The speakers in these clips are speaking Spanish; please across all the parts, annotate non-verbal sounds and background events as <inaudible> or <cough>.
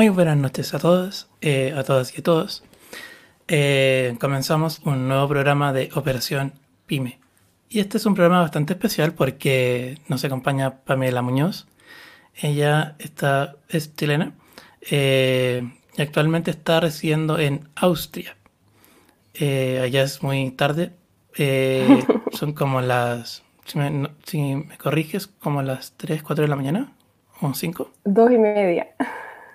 Muy buenas noches a todos, eh, a todas y a todos. Eh, comenzamos un nuevo programa de Operación Pyme. Y este es un programa bastante especial porque nos acompaña Pamela Muñoz. Ella está, es chilena eh, y actualmente está residiendo en Austria. Eh, allá es muy tarde, eh, <laughs> son como las, si me, no- si me corriges, como las 3, 4 de la mañana o 5. Dos y media.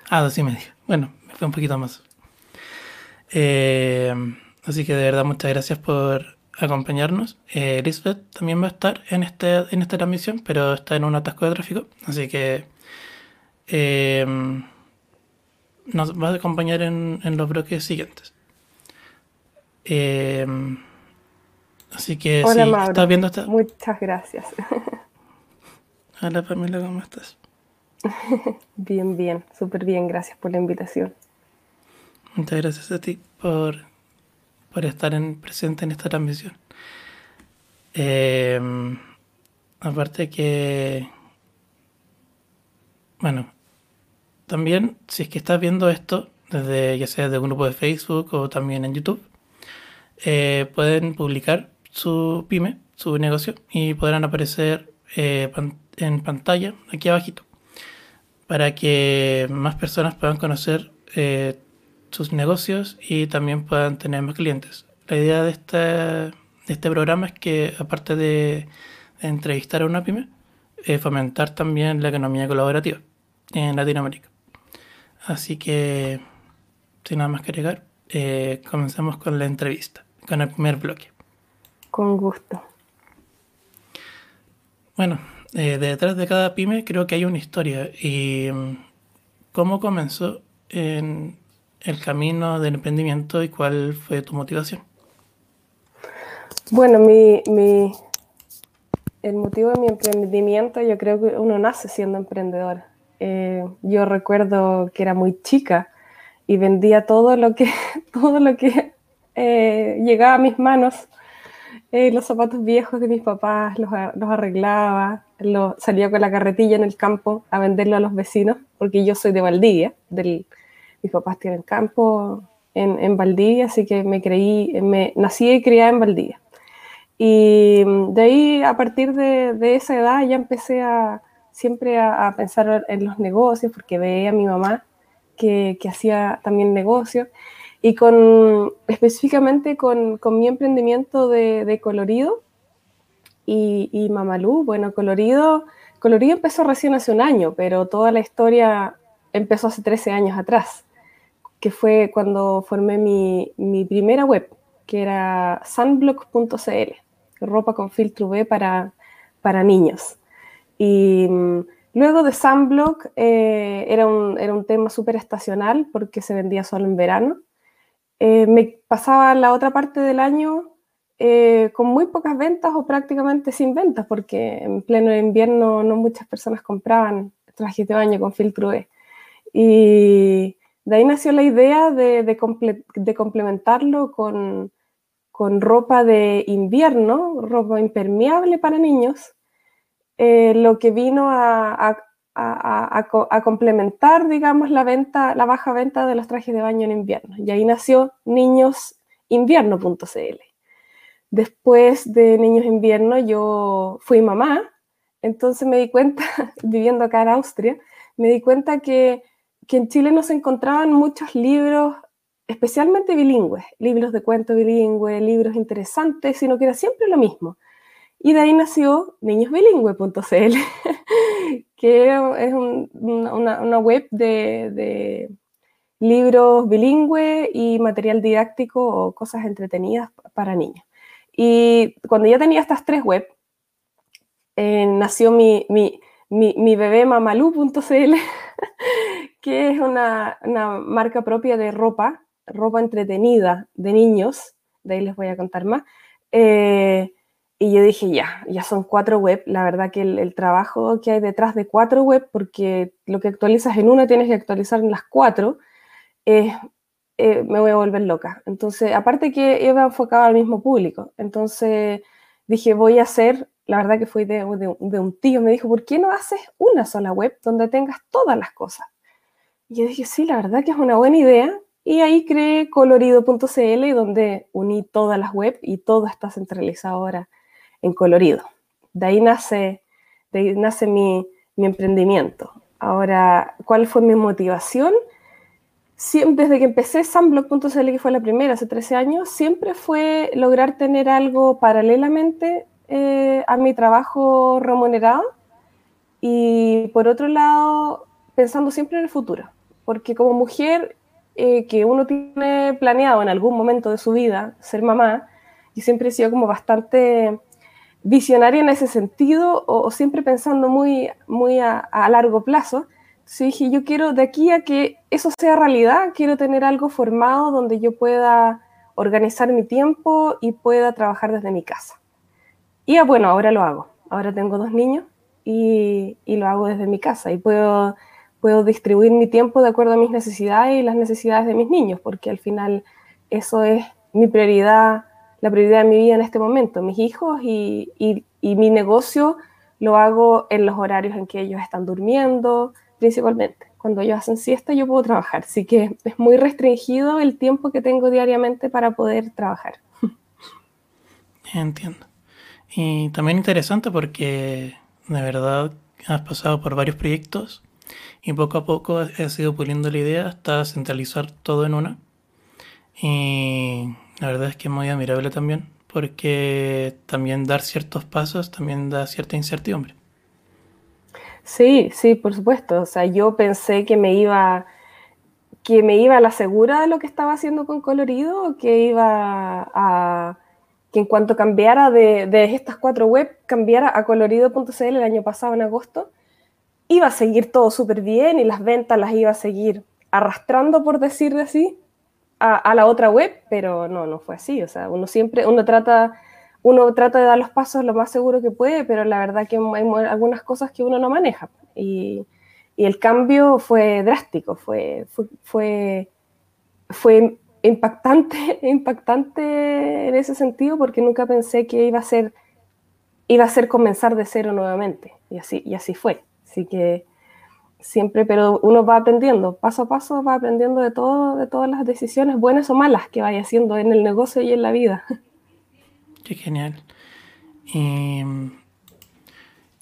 Ah, dos y media. Bueno, me fue un poquito más. Eh, así que de verdad muchas gracias por acompañarnos. Eh, Lisbeth también va a estar en, este, en esta transmisión, pero está en un atasco de tráfico. Así que eh, nos va a acompañar en, en los bloques siguientes. Eh, así que Hola, si Mauro. estás viendo esta... Muchas gracias. <laughs> Hola Pamela, ¿cómo estás? <laughs> Bien, bien, súper bien. Gracias por la invitación. Muchas gracias a ti por, por estar en, presente en esta transmisión. Eh, aparte que, bueno, también si es que estás viendo esto, desde ya sea de un grupo de Facebook o también en YouTube, eh, pueden publicar su pyme, su negocio, y podrán aparecer eh, en pantalla aquí abajito para que más personas puedan conocer eh, sus negocios y también puedan tener más clientes. La idea de este, de este programa es que, aparte de, de entrevistar a una pyme, eh, fomentar también la economía colaborativa en Latinoamérica. Así que, sin nada más que agregar, eh, comenzamos con la entrevista, con el primer bloque. Con gusto. Bueno, eh, detrás de cada pyme creo que hay una historia. ¿Y mm, cómo comenzó en el camino del emprendimiento y cuál fue tu motivación? Bueno, mi, el motivo de mi emprendimiento, yo creo que uno nace siendo emprendedor. Eh, yo recuerdo que era muy chica y vendía todo lo que, <laughs> todo lo que eh, llegaba a mis manos. Los zapatos viejos de mis papás, los, los arreglaba, los, salía con la carretilla en el campo a venderlo a los vecinos, porque yo soy de Valdivia, del, mis papás tienen campo en, en Valdivia, así que me creí, me nací y criada en Valdivia. Y mm, de ahí, a partir de, de esa edad, ya empecé a siempre a, a, pensar en los negocios, porque veía a mi mamá que, que hacía también negocios y con, específicamente con, con mi emprendimiento de, de colorido y, y, Mamalú. Bueno, colorido, colorido empezó recién hace un año, pero toda la historia empezó hace 13 años atrás, que fue cuando formé mi, mi primera web, que era sunblock.cl, ropa con filtro UV para, para niños. Y luego de Sunblock eh, era, un, era un tema súper estacional porque se vendía solo en verano eh, me pasaba la otra parte del año eh, con muy pocas ventas o prácticamente sin ventas, porque en pleno invierno no muchas personas compraban trajes de baño con filtro E. Y de ahí nació la idea de, de, comple de complementarlo con, ropa de invierno, ropa impermeable para niños, eh, lo que vino a, a, complementar, digamos, la venta, la baja venta de los trajes de baño en invierno. Y ahí nació niñosinvierno.cl. Después de Niños Invierno yo fui mamá, entonces me di cuenta, <laughs> viviendo acá en Austria, me di cuenta que, que en Chile no se encontraban muchos libros, especialmente bilingües, libros de cuento bilingüe, libros interesantes, sino que era siempre lo mismo. Y de ahí nació niñosbilingüe.cl, <laughs> que es un, una, una, web de, de, libros bilingüe y material didáctico o cosas entretenidas para niños. Y cuando ya tenía estas tres webs, eh, nació mi, mi, mi, mi bebé mamalu.cl, <laughs> que es una, una, marca propia de ropa, ropa entretenida de niños, de ahí les voy a contar más. Eh, y yo dije, ya, ya son cuatro web. La verdad que el, trabajo que hay detrás de cuatro web, porque lo que actualizas en una tienes que actualizar en las cuatro, eh, me voy a volver loca. Entonces, aparte que iba enfocado al mismo público. Entonces dije, voy a hacer, la verdad que fue de, de, un tío, me dijo, ¿por qué no haces una sola web donde tengas todas las cosas? Y yo dije, sí, la verdad que es una buena idea. Y ahí creé colorido.cl, donde uní todas las web y todo está centralizado ahora en colorido. De ahí nace, de ahí nace mi, mi emprendimiento. Ahora, ¿cuál fue mi motivación? Desde que empecé Sunblock.cl, que fue la primera hace 13 años, siempre fue lograr tener algo paralelamente eh, a mi trabajo remunerado y por otro lado, pensando siempre en el futuro. Porque como mujer eh, que uno tiene planeado en algún momento de su vida ser mamá, y siempre he sido como bastante visionaria en ese sentido o, siempre pensando muy, muy a, largo plazo. Entonces dije, yo quiero de aquí a que eso sea realidad, quiero tener algo formado donde yo pueda organizar mi tiempo y pueda trabajar desde mi casa. Y ah, bueno, ahora lo hago. Ahora tengo dos niños y, y lo hago desde mi casa y puedo, puedo distribuir mi tiempo de acuerdo a mis necesidades y las necesidades de mis niños, porque al final eso es mi prioridad la prioridad de mi vida en este momento, mis hijos y, y, mi negocio lo hago en los horarios en que ellos están durmiendo, principalmente. Cuando ellos hacen siesta yo puedo trabajar, así que es muy restringido el tiempo que tengo diariamente para poder trabajar. Entiendo. Y también interesante porque de verdad has pasado por varios proyectos y poco a poco has ido puliendo la idea hasta centralizar todo en una. Y la verdad es que es muy admirable también, porque también dar ciertos pasos también da cierta incertidumbre. Sí, sí, por supuesto. O sea, yo pensé que me iba que me iba a la segura de lo que estaba haciendo con colorido, que iba a que en cuanto cambiara de, estas cuatro web, cambiara a colorido.cl el año pasado en agosto, iba a seguir todo súper bien y las ventas las iba a seguir arrastrando, por decir así, a, la otra web, pero no, no fue así. O sea, uno siempre, uno trata, uno trata de dar los pasos lo más seguro que puede, pero la verdad que hay algunas cosas que uno no maneja. Y, y el cambio fue drástico, fue, fue, fue, fue impactante, <laughs> impactante en ese sentido porque nunca pensé que iba a ser, iba a ser comenzar de cero nuevamente. Y así, y así fue. Así que siempre, pero uno va aprendiendo, paso a paso va aprendiendo de todo, de todas las decisiones, buenas o malas, que vaya haciendo en el negocio y en la vida. <laughs> Qué genial. ¿En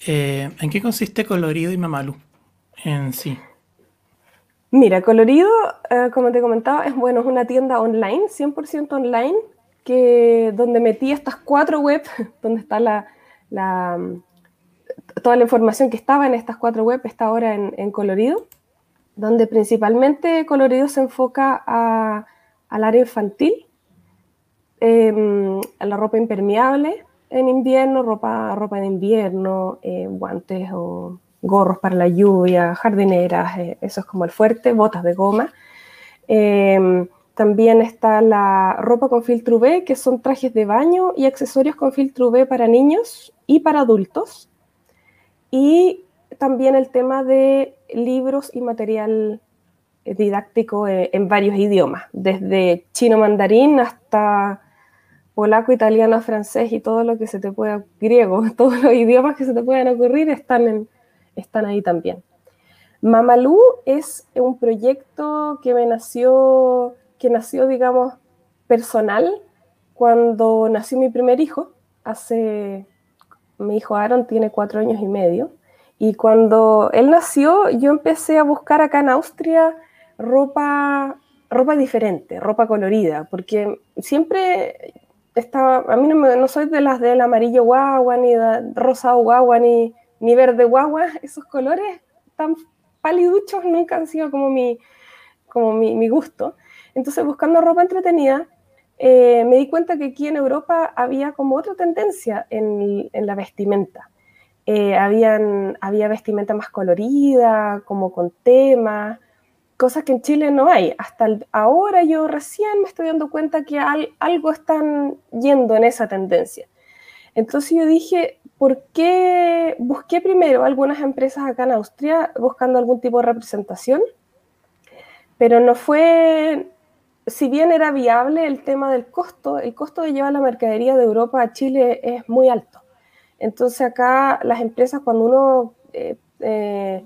qué consiste Colorido y Mamalu en sí? Mira, Colorido, eh, como te comentaba, es bueno, es una tienda online, 100% online, que, donde metí estas cuatro webs, <laughs> donde está la, toda la información que estaba en estas cuatro webs está ahora en, Colorido, donde principalmente Colorido se enfoca al área infantil, em, a la ropa impermeable en invierno, ropa, ropa de invierno, eh, guantes o gorros para la lluvia, jardineras, eh, eso es como el fuerte, botas de goma. Em, también está la ropa con filtro UV, que son trajes de baño y accesorios con filtro UV para niños y para adultos. Y también el tema de libros y material eh, didáctico eh, en varios idiomas, desde chino mandarín hasta polaco, italiano, francés y todo lo que se te pueda, griego, <laughs> todos los idiomas que se te puedan ocurrir están están ahí también. Mamalú es un proyecto que me nació, que nació, digamos, personal cuando nació mi primer hijo, hace, mi hijo Aaron tiene cuatro años y medio, y cuando él nació yo empecé a buscar acá en Austria ropa, ropa diferente, ropa colorida, porque siempre estaba, a mí no, no soy de las del amarillo guagua, ni de rosado guagua, ni ni verde guagua, <laughs> esos colores tan paliduchos nunca han sido como mi, como mi, gusto. Entonces, buscando ropa entretenida, eh, me di cuenta que aquí en Europa había como otra tendencia en, la vestimenta. Eh, habían, había vestimenta más colorida, como con temas, cosas que en Chile no hay. Hasta ahora yo recién me estoy dando cuenta que algo están yendo en esa tendencia. Entonces yo dije, ¿por qué busqué primero algunas empresas acá en Austria buscando algún tipo de representación? Pero no fue, si bien era viable el tema del costo, el costo de llevar la mercadería de Europa a Chile es muy alto. Entonces acá las empresas cuando uno eh, eh,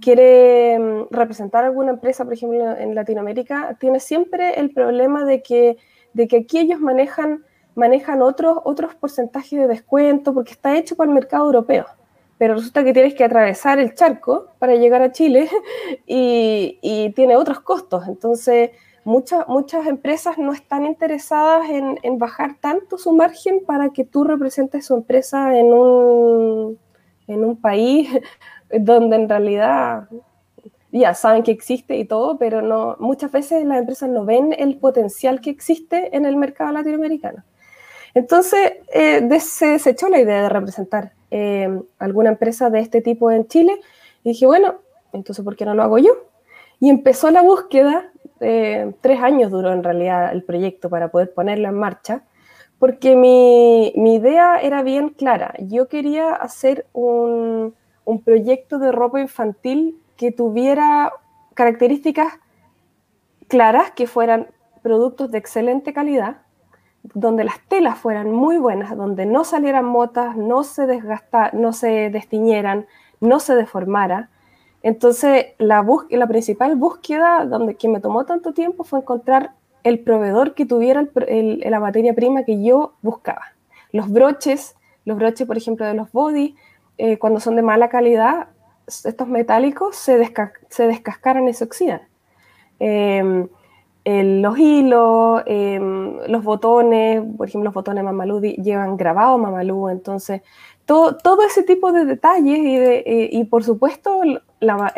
quiere mm, representar alguna empresa, por ejemplo, en Latinoamérica, tiene siempre el problema de que, de que aquí ellos manejan manejan otros, otros porcentajes de descuento porque está hecho para el mercado europeo. Pero resulta que tienes que atravesar el charco para llegar a Chile <laughs> y, tiene otros costos. Entonces, muchas, muchas empresas no están interesadas en, en, bajar tanto su margen para que tú representes su empresa en un, en un país <laughs> donde en realidad ya saben que existe y todo, pero no, muchas veces las empresas no ven el potencial que existe en el mercado latinoamericano. Entonces, eh, se desechó la idea de representar eh, alguna empresa de este tipo en Chile y dije, bueno, entonces, ¿por qué no lo hago yo? Y empezó la búsqueda, eh, tres años duró en realidad el proyecto para poder ponerlo en marcha, porque mi, idea era bien clara. Yo quería hacer un, proyecto de ropa infantil que tuviera características claras, que fueran productos de excelente calidad, donde las telas fueran muy buenas, donde no salieran motas, no se desgasta, no se destiñeran, no se deformara. Entonces, la, la principal búsqueda, donde que me tomó tanto tiempo, fue encontrar el proveedor que tuviera la materia prima que yo buscaba. Los broches, los broches, por ejemplo, de los body, eh, cuando son de mala calidad, estos metálicos se, se descascaran y se oxidan. Em, los hilos, em, los botones, por ejemplo, los botones Mamalú llevan grabado Mamalú, entonces todo, todo ese tipo de detalles y, de, y, por supuesto las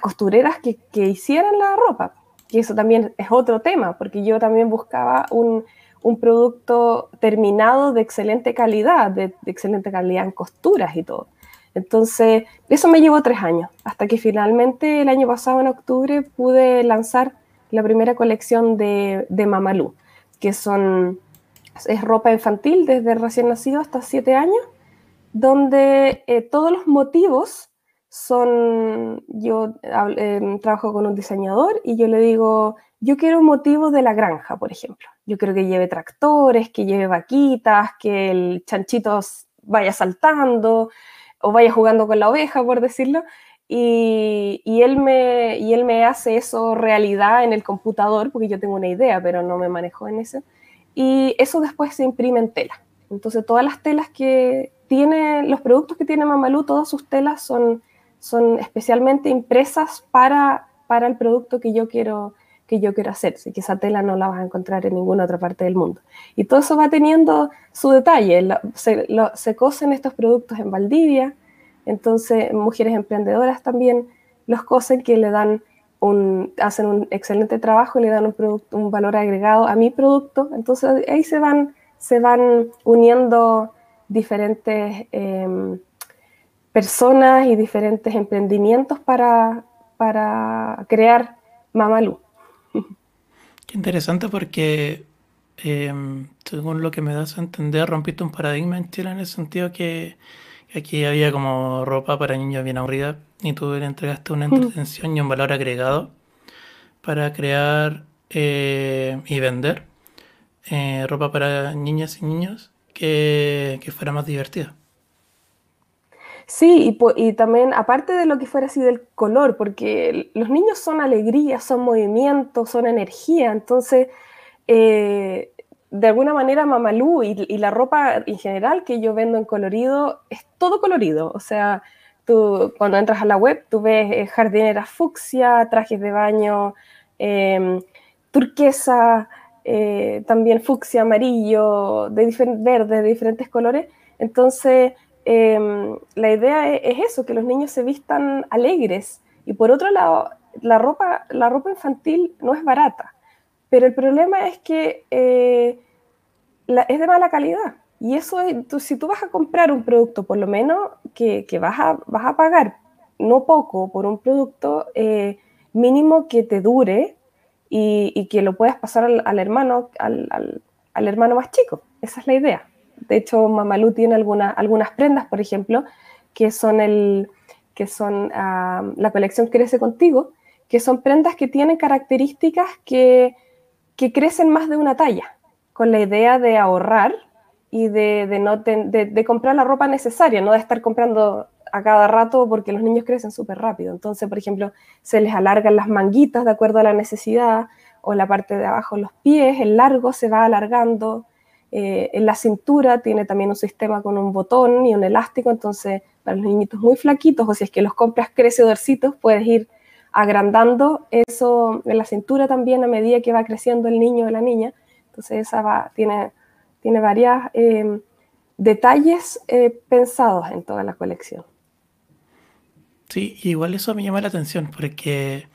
costureras que, que, hicieran la ropa, que eso también es otro tema, porque yo también buscaba un, un producto terminado de excelente calidad, de, de excelente calidad en costuras y todo. Entonces, eso me llevó tres años, hasta que finalmente el año pasado, en octubre, pude lanzar la primera colección de, de Mamalú, que son, es ropa infantil desde recién nacido hasta siete años, donde eh, todos los motivos son, yo em, trabajo con un diseñador y yo le digo, yo quiero un motivo de la granja, por ejemplo. Yo quiero que lleve tractores, que lleve vaquitas, que el chanchito vaya saltando o vaya jugando con la oveja, por decirlo. Y, y, él me, y él me hace eso realidad en el computador, porque yo tengo una idea, pero no me manejo en eso. Y eso después se imprime en tela. Entonces, todas las telas que tiene, los productos que tiene Mamalú, todas sus telas son, son especialmente impresas para, para el producto que yo quiero que yo quiero hacer, así que esa tela no la vas a encontrar en ninguna otra parte del mundo. Y todo eso va teniendo su detalle, se, se cosen estos productos en Valdivia, entonces mujeres emprendedoras también los cosen que le dan un, hacen un excelente trabajo y le dan un, producto, un valor agregado a mi producto, entonces ahí se van, se van uniendo diferentes em, personas y diferentes emprendimientos para, para crear Mamalu. Qué interesante porque, em, según lo que me das a entender, rompiste un paradigma en Chile en el sentido que aquí había como ropa para niños bien aburrida y tú le entregaste una entretención y un valor agregado para crear eh, y vender eh, ropa para niñas y niños que, que fuera más divertida. Sí, y, también, aparte de lo que fuera así del color, porque los niños son alegría, son movimiento, son energía, entonces, eh, de alguna manera, Mamalú y, la ropa en general que yo vendo en colorido, es todo colorido, o sea, tú cuando entras a la web, tú ves eh, jardineras fucsia, trajes de baño, em, turquesa, eh, también fucsia, amarillo, de verdes, de diferentes colores, entonces Em, la idea e-, es, eso, que los niños se vistan alegres. Y por otro lado, la ropa, la ropa infantil no es barata, pero el problema es que eh, es de mala calidad. Y eso, si tú vas a comprar un producto, por lo menos que, vas, a, vas a pagar no poco por un producto eh, mínimo que te dure y, que lo puedas pasar al, hermano, al hermano más chico. Esa es la idea. De hecho, Mamalú tiene algunas prendas, por ejemplo, que son, ah, la colección Crece Contigo, que son prendas que tienen características que, que crecen más de una talla, con la idea de ahorrar y de, no de, comprar la ropa necesaria, no de estar comprando a cada rato porque los niños crecen súper rápido. Entonces, por ejemplo, se les alargan las manguitas de acuerdo a la necesidad, o la parte de abajo los pies, el largo se va alargando, eh, en la cintura tiene también un sistema con un botón y un elástico, entonces para los niñitos muy flaquitos, o si es que los compras crecedorcitos, puedes ir agrandando eso en la cintura también a medida que va creciendo el niño o la niña. Entonces esa va, tiene, tiene varios eh, detalles eh, pensados en toda la colección. Sí, igual eso me llama la atención porque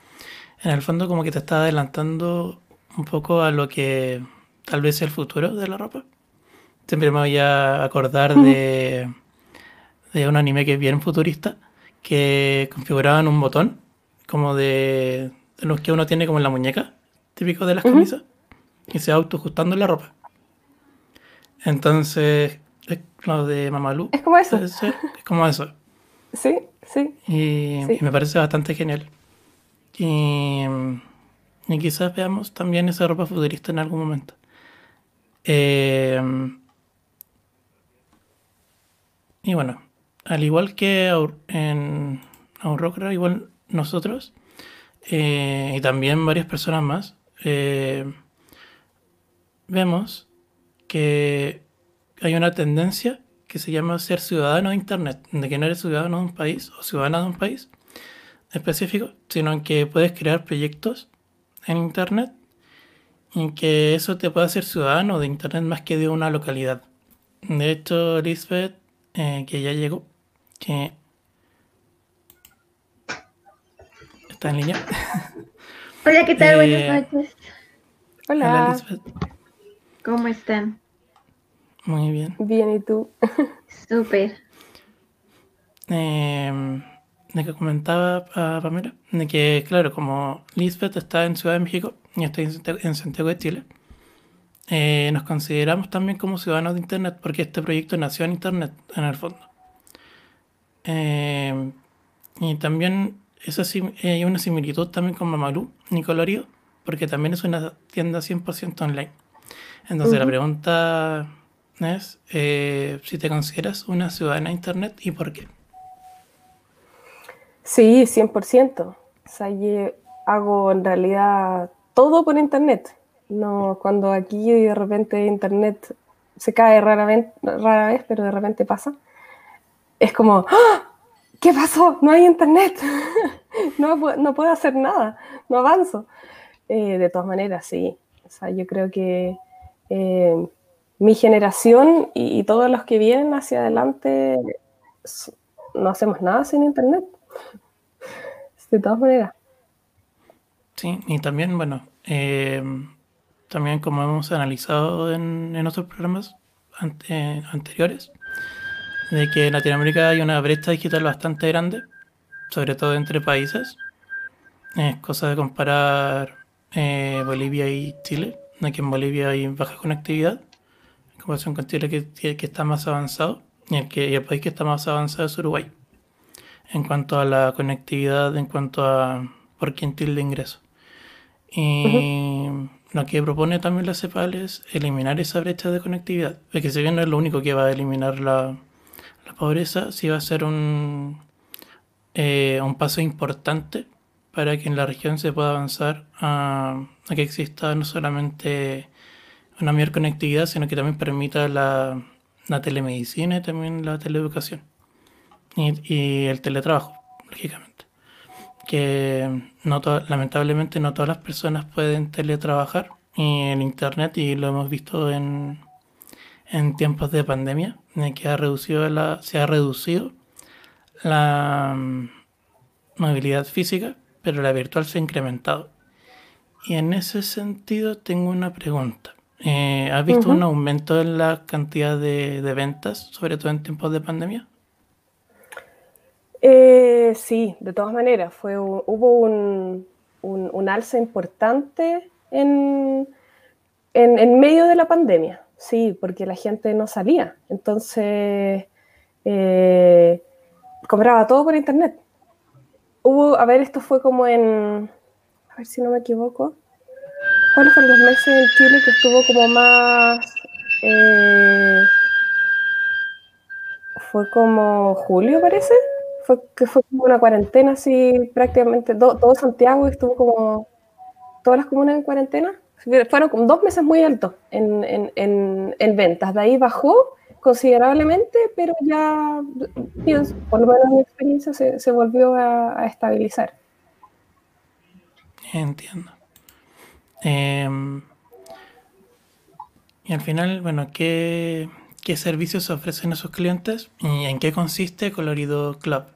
en el fondo como que te está adelantando un poco a lo que tal vez el futuro de la ropa. Siempre me voy a acordar de, de un anime que es bien futurista, que configuraban un botón, como de, los que uno tiene como en la muñeca, típico de las camisas, y se va autoajustando la ropa. Entonces, es lo de Mamalu. Es como eso. Es, como eso. Sí, sí. Y, y, me parece bastante genial. Y, y quizás veamos también esa ropa futurista en algún momento. Em, y bueno, al igual que en Aurora, igual nosotros, eh, y también varias personas más, eh, vemos que hay una tendencia que se llama ser ciudadano de Internet, de que no eres ciudadano de un país o ciudadana de un país específico, sino que puedes crear proyectos en Internet y que eso te puede hacer ciudadano de Internet más que de una localidad. De hecho, Lisbeth, eh, que ya llegó, que está en línea. <laughs> Hola, ¿qué tal? Buenas eh, noches. Hola. Hola, Lisbeth. ¿Cómo están? Muy bien. Bien, ¿y tú? <laughs> Súper. Eh, de que comentaba a Pamela, de que, claro, como Lisbeth está en Ciudad de México, y estoy en Santiago de Chile, eh, nos consideramos también como ciudadanos de Internet porque este proyecto nació en Internet, en el fondo. Eh, Y también eso sí, hay una similitud también con Mamalu y Colorido, porque también es una tienda 100% online. Entonces la pregunta es eh, si te consideras una ciudadana de Internet y por qué. Sí, 100%. O sea, yo hago en realidad todo por Internet. No, cuando aquí de repente Internet se cae rara vez, rara vez pero de repente pasa, es como, ¡Ah! ¿qué pasó? No hay Internet. <laughs> no, no puedo hacer nada, no avanzo. Eh, de todas maneras, sí. O sea, yo creo que eh, mi generación y, todos los que vienen hacia adelante no hacemos nada sin internet. <laughs> De todas maneras. Sí, y también, bueno, eh, también como hemos analizado en, en otros programas anteriores, de que en Latinoamérica hay una brecha digital bastante grande, sobre todo entre países. Es cosa de comparar eh, Bolivia y Chile. Aquí en Bolivia hay baja conectividad, en comparación con Chile que, que está más avanzado, y que, el país que está más avanzado es Uruguay, en cuanto a la conectividad, en cuanto a por quintil de ingreso. Y lo que propone también la CEPAL es eliminar esa brecha de conectividad, es que si bien no es lo único que va a eliminar la, la pobreza, sí va a ser un, eh, un paso importante para que en la región se pueda avanzar a, que exista no solamente una mayor conectividad, sino que también permita la, telemedicina y también la teleeducación y, el teletrabajo, lógicamente. Que no lamentablemente no todas las personas pueden teletrabajar y en internet y lo hemos visto en, en tiempos de pandemia, en que ha reducido la, se ha reducido la mm, movilidad física pero la virtual se ha incrementado. Y en ese sentido tengo una pregunta. Eh, ¿Has visto un aumento en la cantidad de, ventas, sobre todo en tiempos de pandemia? Eh, sí, de todas maneras. Fue, hubo un, un, alza importante en, en, medio de la pandemia. Sí, porque la gente no salía. Entonces, eh, compraba todo por internet hubo, a ver, esto fue como en, a ver si no me equivoco, ¿cuáles fueron los meses en Chile que estuvo como más, eh, fue como julio parece? Fue, que fue como una cuarentena así prácticamente, todo Santiago estuvo como, todas las comunas en cuarentena, fueron como dos meses muy altos en, en, en, en ventas, de ahí bajó considerablemente, pero ya, por lo menos en mi experiencia, se, volvió a, estabilizar. Entiendo. Em, y al final, bueno, ¿qué, ¿qué servicios ofrecen a sus clientes y en qué consiste Colorido Club?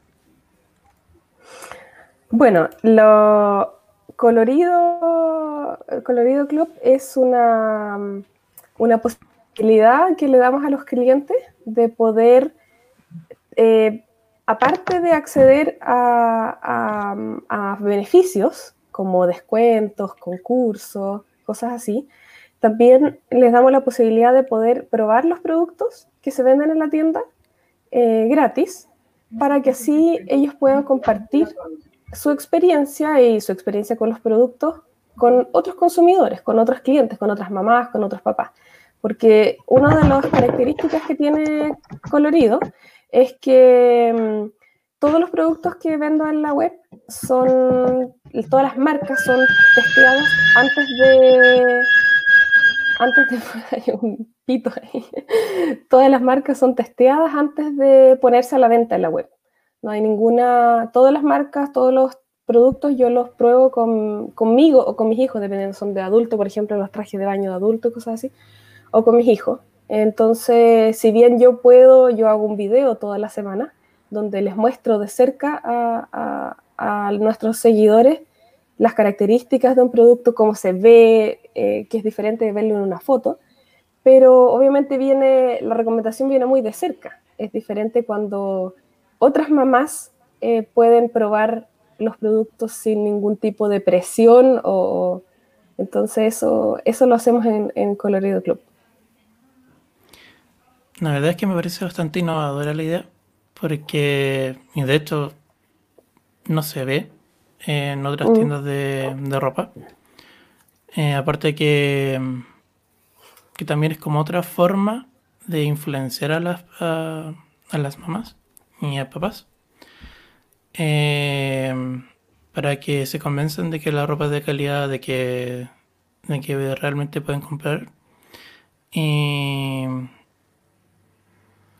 Bueno, lo Colorido, Colorido Club es una, una posibilidad que le damos a los clientes de poder, eh, aparte de acceder a, beneficios como descuentos, concursos, cosas así, también les damos la posibilidad de poder probar los productos que se venden en la tienda eh, gratis para que así ellos puedan compartir su experiencia y su experiencia con los productos con otros consumidores, con otros clientes, con otras mamás, con otros papás. Porque una de las características que tiene Colorido es que mm, todos los productos que vendo en la web son, todas las marcas son testeadas antes de, antes de, <laughs> hay un pito ahí, todas las marcas son testeadas antes de ponerse a la venta en la web. No hay ninguna, todas las marcas, todos los productos yo los pruebo con, conmigo o con mis hijos, dependiendo, son de adulto, por ejemplo, los trajes de baño de adulto, cosas así o con mis hijos. Entonces, si bien yo puedo, yo hago un video toda la semana donde les muestro de cerca a, nuestros seguidores las características de un producto, cómo se ve, eh, que es diferente de verlo en una foto, pero obviamente viene, la recomendación viene muy de cerca. Es diferente cuando otras mamás eh, pueden probar los productos sin ningún tipo de presión o entonces eso, eso lo hacemos en, en Colorido Club. La verdad es que me parece bastante innovadora la idea, porque, y de hecho, no se ve en otras Mm. tiendas de, de ropa. Eh, aparte que, que también es como otra forma de influenciar a las, a, a las mamás y a papás. Eh, para que se convenzan de que la ropa es de calidad, de que, de que realmente pueden comprar. Y,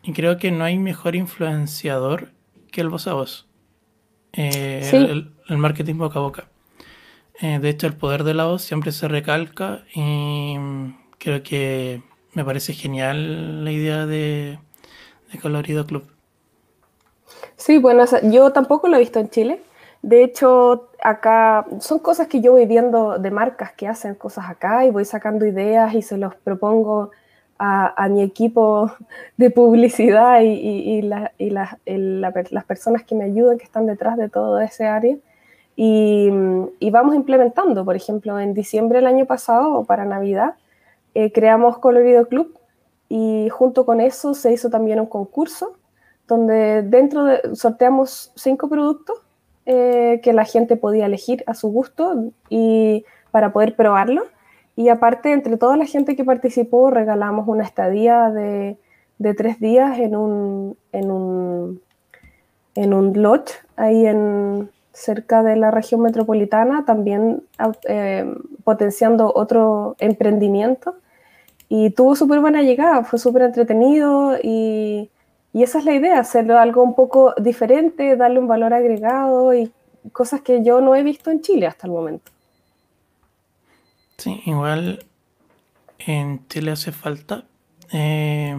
y creo que no hay mejor influenciador que el voz a voz. Eh, Sí. el, el marketing boca a boca. Eh, de hecho, el poder de la voz siempre se recalca y mm, creo que me parece genial la idea de, de Colorido Club. Sí, bueno, yo tampoco lo he visto en Chile. De hecho, acá son cosas que yo voy viendo de marcas que hacen cosas acá y voy sacando ideas y se los propongo a, mi equipo <laughs> de publicidad y, las personas que me ayudan, que están detrás de todo ese área. Y, vamos implementando, por ejemplo, en diciembre del año pasado para Navidad, eh, creamos Colorido Club y junto con eso se hizo también un concurso donde dentro de, sorteamos cinco productos eh, que la gente podía elegir a su gusto y para poder probarlo. Y aparte, entre toda la gente que participó, regalamos una estadía de, de tres días en un, en un, en un lodge ahí en, cerca de la región metropolitana, también eh, potenciando otro emprendimiento. Y tuvo súper buena llegada, fue súper entretenido y, y esa es la idea, hacerlo algo un poco diferente, darle un valor agregado y cosas que yo no he visto en Chile hasta el momento. Sí, igual en Chile hace falta eh,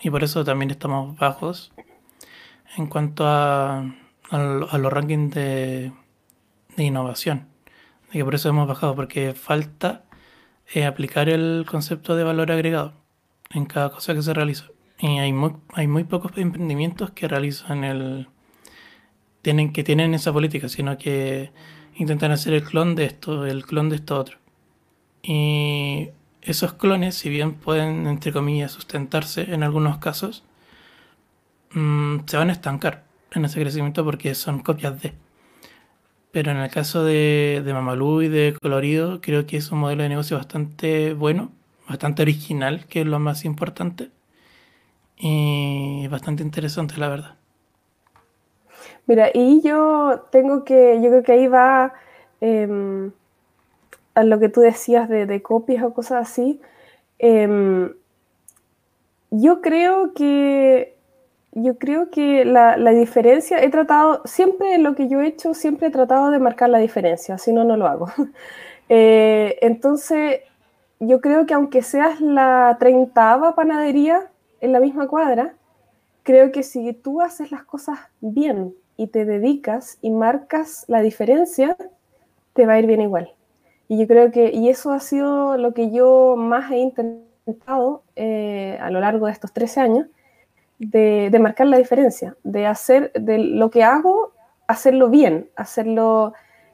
y por eso también estamos bajos en cuanto a, a, lo- a los rankings de, de innovación. De que por eso hemos bajado, porque falta eh, aplicar el concepto de valor agregado en cada cosa que se realiza. Y hay muy, hay muy pocos emprendimientos que realizan el. Tienen, que tienen esa política, sino que intentan hacer el clon de esto, el clon de esto otro. Y esos clones, si bien pueden, entre comillas, sustentarse en algunos casos, mm, se van a estancar en ese crecimiento porque son copias de. Pero en el caso de, de Mamalú y de Colorido, creo que es un modelo de negocio bastante bueno, bastante original, que es lo más importante. Y bastante interesante, la verdad. Mira, y yo tengo que, yo creo que ahí va em, a lo que tú decías de, de copias o cosas así. Em, yo creo que, yo creo que la, la diferencia, he tratado, siempre lo que yo he hecho, siempre he tratado de marcar la diferencia, si no, no lo hago. <laughs> Eh, entonces, yo creo que aunque seas la treintava panadería en la misma cuadra, creo que si tú haces las cosas bien y te dedicas y marcas la diferencia, te va a ir bien igual. Y yo creo que, y eso ha sido lo que yo más he intentado eh, a lo largo de estos 13 años, de, marcar la diferencia, de hacer de lo que hago, hacerlo bien, hacerlo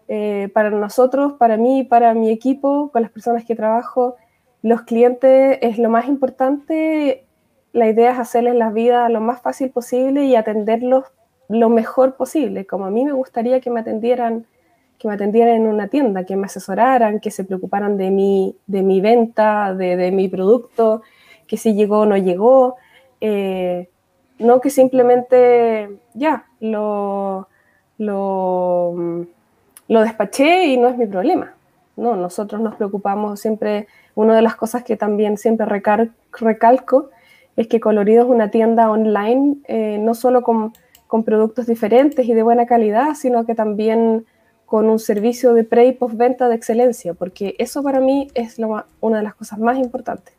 eh, para nosotros, para mí, para mi equipo, con las personas que trabajo, los clientes es lo más importante. La idea es hacerles la vida lo más fácil posible y atenderlos lo mejor posible, como a mí me gustaría que me atendieran, que me atendieran en una tienda, que me asesoraran, que se preocuparan de mi, de mi venta, de, mi producto, que si llegó o no llegó, eh, no que simplemente ya lo, lo, mm, lo despaché y no es mi problema. No, nosotros nos preocupamos siempre, una de las cosas que también siempre recalco es que Colorido es una tienda online, eh, no solo con, con productos diferentes y de buena calidad, sino que también con un servicio de pre y postventa de excelencia, porque eso para mí es lo una de las cosas más importantes.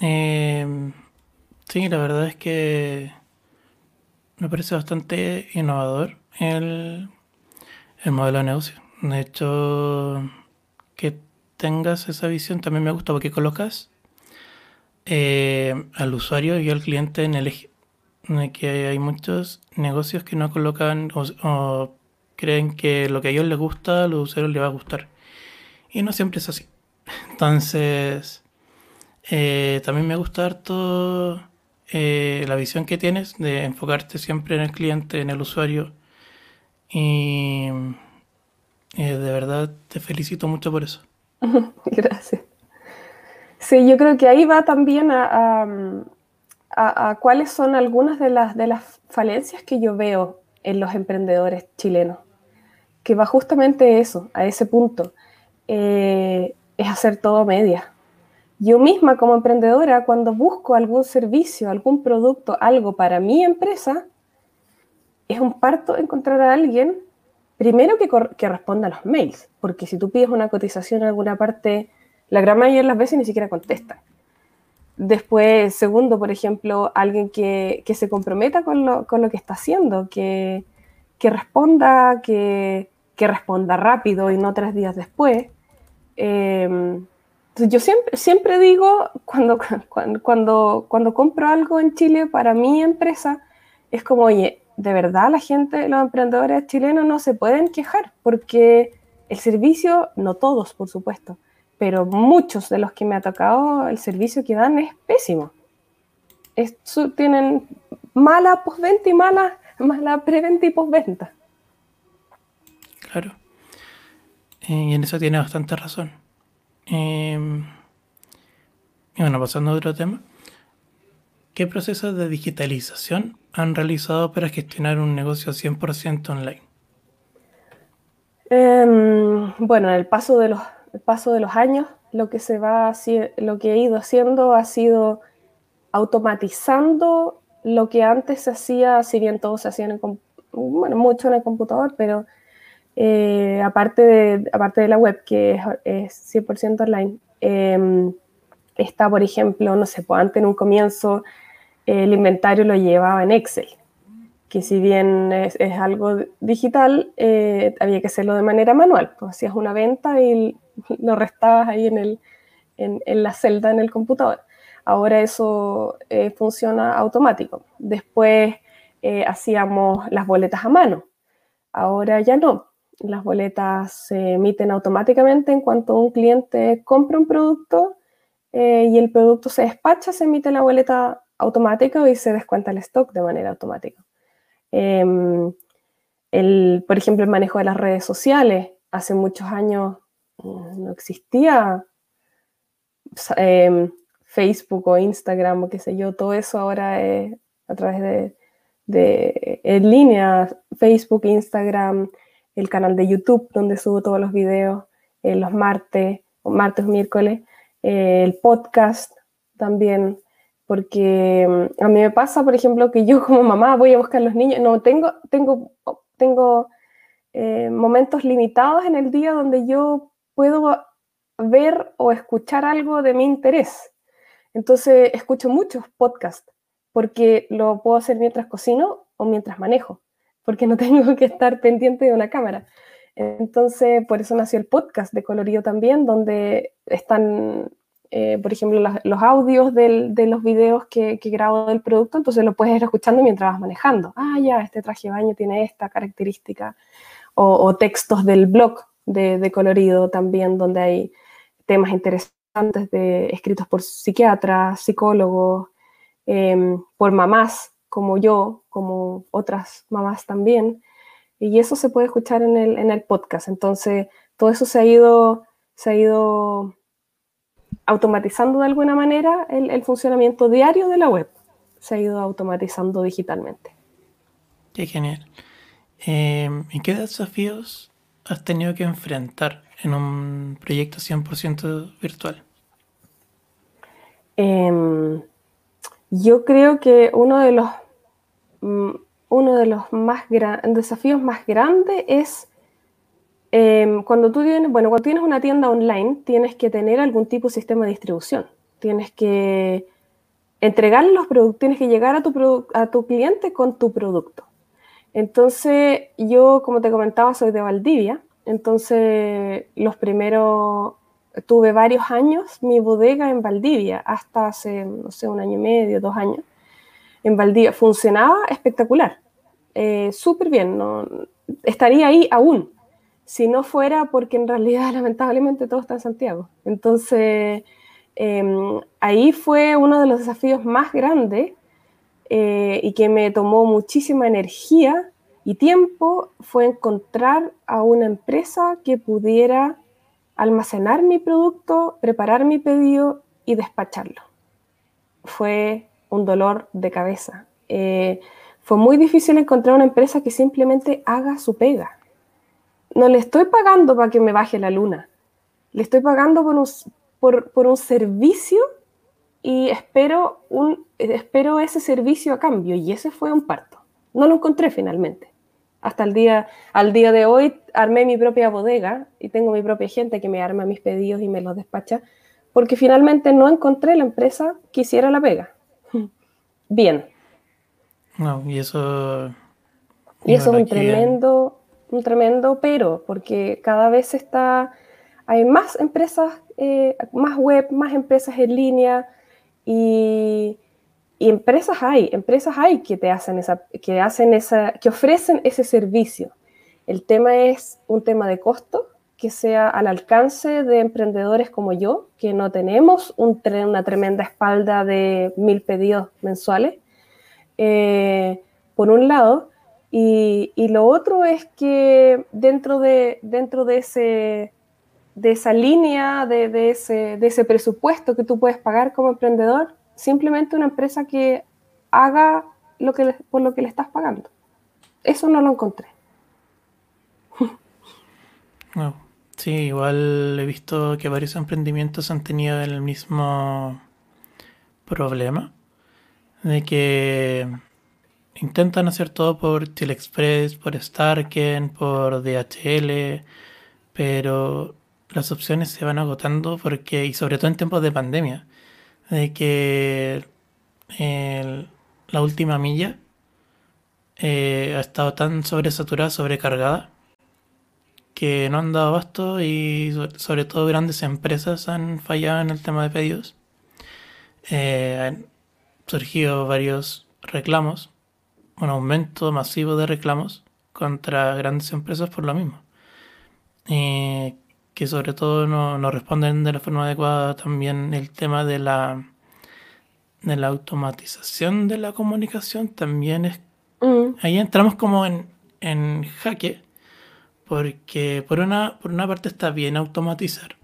Eh, sí, la verdad es que me parece bastante innovador el, el modelo de negocio. De hecho, que tengas esa visión también me gusta porque colocas eh, al usuario y al cliente en el eje. Que hay muchos negocios que no colocan o, creen que lo que a ellos les gusta, a los usuarios les va a gustar. Y no siempre es así. <laughs> Entonces, eh, también me gusta harto eh, la visión que tienes de enfocarte siempre en el cliente, en el usuario. Y de verdad te felicito mucho por eso. <laughs> Gracias. Sí, yo creo que ahí va también a, cuáles son algunas de las, de las falencias que yo veo en los emprendedores chilenos, que va justamente eso, a ese punto, eh, es hacer todo media. Yo misma como emprendedora, cuando busco algún servicio, algún producto, algo para mi empresa, es un parto encontrar a alguien, primero que, que responda a los mails, porque si tú pides una cotización en alguna parte, la gran mayoría de las veces ni siquiera contestan. Después, segundo, por ejemplo, alguien que, que se comprometa con lo, con lo, que está haciendo, que, que responda, que, que, responda rápido y no tres días después. Eh, yo siempre, siempre digo, cuando, <laughs> cuando, cuando compro algo en Chile para mi empresa, es como, oye, de verdad la gente, los emprendedores chilenos no se pueden quejar porque el servicio, no todos, por supuesto, pero muchos de los que me ha tocado, el servicio que dan es pésimo. Tienen mala postventa y mala, mala preventa y postventa. Claro. Eh, y en eso tiene bastante razón. Eh, bueno, pasando a otro tema. ¿Qué procesos de digitalización han realizado para gestionar un negocio 100% online? Eh, bueno, en el paso de los paso de los años, lo que, se va, lo que he ido haciendo ha sido automatizando lo que antes se hacía, si bien todo se hacía en el, bueno, mucho en el computador, pero eh, aparte, de, aparte de la web, que es, es 100% online, eh, está, por ejemplo, no sé, pues antes en un comienzo el inventario lo llevaba en Excel, que si bien es, es algo digital, eh, había que hacerlo de manera manual. Pues hacías una venta y <laughs> lo restabas ahí en, el, en, en la celda en el computador. Ahora eso eh, funciona automático. Después eh, hacíamos las boletas a mano. Ahora ya no. Las boletas se emiten automáticamente en cuanto un cliente compra un producto eh, y el producto se despacha, se emite la boleta automática y se descuenta el stock de manera automática. Em, el, por ejemplo, el manejo de las redes sociales. Hace muchos años no existía eh, Facebook o Instagram o qué sé yo, todo eso ahora es a través de, en línea, Facebook, Instagram, el canal de YouTube donde subo todos los videos eh, los martes, o martes miércoles, eh, el podcast también, porque mm, a mí me pasa, por ejemplo, que yo como mamá voy a buscar a los niños, no, tengo, tengo, tengo eh, momentos limitados en el día donde yo puedo ver o escuchar algo de mi interés. Entonces escucho muchos podcasts porque lo puedo hacer mientras cocino o mientras manejo, porque no <laughs> tengo que estar pendiente de una cámara. Entonces, por eso nació el podcast de Colorido también, donde están, eh, por ejemplo, los, audios de los videos que, grabo del producto, entonces lo puedes ir escuchando mientras vas manejando. Ah, ya, este traje de baño tiene esta característica. O, textos del blog de, colorido también, donde hay temas interesantes de, escritos por psiquiatras, psicólogos, eh, por mamás como yo, como otras mamás también. Y eso se puede escuchar en el, en el podcast. Entonces, todo eso se ha ido, se ha ido automatizando de alguna manera el, el funcionamiento diario de la web. Se ha ido automatizando digitalmente. Qué genial. Eh, ¿Y qué desafíos has tenido que enfrentar en un proyecto 100% virtual? Eh, yo creo que uno de los, uno de los más desafíos más grandes es eh, cuando tú tienes, bueno, cuando tienes una tienda online, tienes que tener algún tipo de sistema de distribución. Tienes que entregar los productos, tienes que llegar a tu, a tu cliente con tu producto. Entonces, yo, como te comentaba, soy de Valdivia. Entonces, los primeros, tuve varios años mi bodega en Valdivia, hasta hace, no sé, un año y medio, dos años. En Valdivia funcionaba espectacular, eh, súper bien. No, estaría ahí aún, si no fuera porque en realidad, <laughs> lamentablemente, todo está en Santiago. Entonces, eh, ahí fue uno de los desafíos más grandes eh, y que me tomó muchísima energía y tiempo fue encontrar a una empresa que pudiera almacenar mi producto, preparar mi pedido y despacharlo. Fue un dolor de cabeza. Eh, fue muy difícil encontrar una empresa que simplemente haga su pega. No le estoy pagando para que me baje la luna. Le estoy pagando por un, servicio y espero ese servicio a cambio. Y ese fue un parto. No lo encontré finalmente. Hasta el día, al día de hoy armé mi propia bodega y tengo mi propia gente que me arma mis pedidos y me los despacha, porque finalmente no encontré la empresa que hiciera la pega. Bien. No, y eso... Y eso es un tremendo, un tremendo pero, porque cada vez está, hay más empresas, eh, más web, más empresas en línea y, y empresas hay, empresas hay que te hacen esa, que hacen esa, que ofrecen ese servicio. El tema es un tema de costo que sea al alcance de emprendedores como yo, que no tenemos una tremenda espalda de mil pedidos mensuales, eh, por un lado, y, y lo otro es que dentro de, dentro de, ese, de esa línea, de, ese, de ese presupuesto que tú puedes pagar como emprendedor, simplemente una empresa que haga lo que por lo que le estás pagando. Eso no lo encontré. No. Sí, igual he visto que varios emprendimientos han tenido el mismo problema de que intentan hacer todo por Express, por Starken, por DHL, pero las opciones se van agotando porque, y sobre todo en tiempos de pandemia, de que la última milla eh, ha estado tan sobresaturada, sobrecargada, que no han dado abasto y so- sobre todo grandes empresas han fallado en el tema de pedidos. Eh, han surgido varios reclamos, un aumento masivo de reclamos contra grandes empresas por lo mismo. Eh, que sobre todo no, no responden de la forma adecuada también el tema de la de la automatización de la comunicación también es Mm, ahí entramos como en, en jaque, porque por una, por una parte está bien automatizar.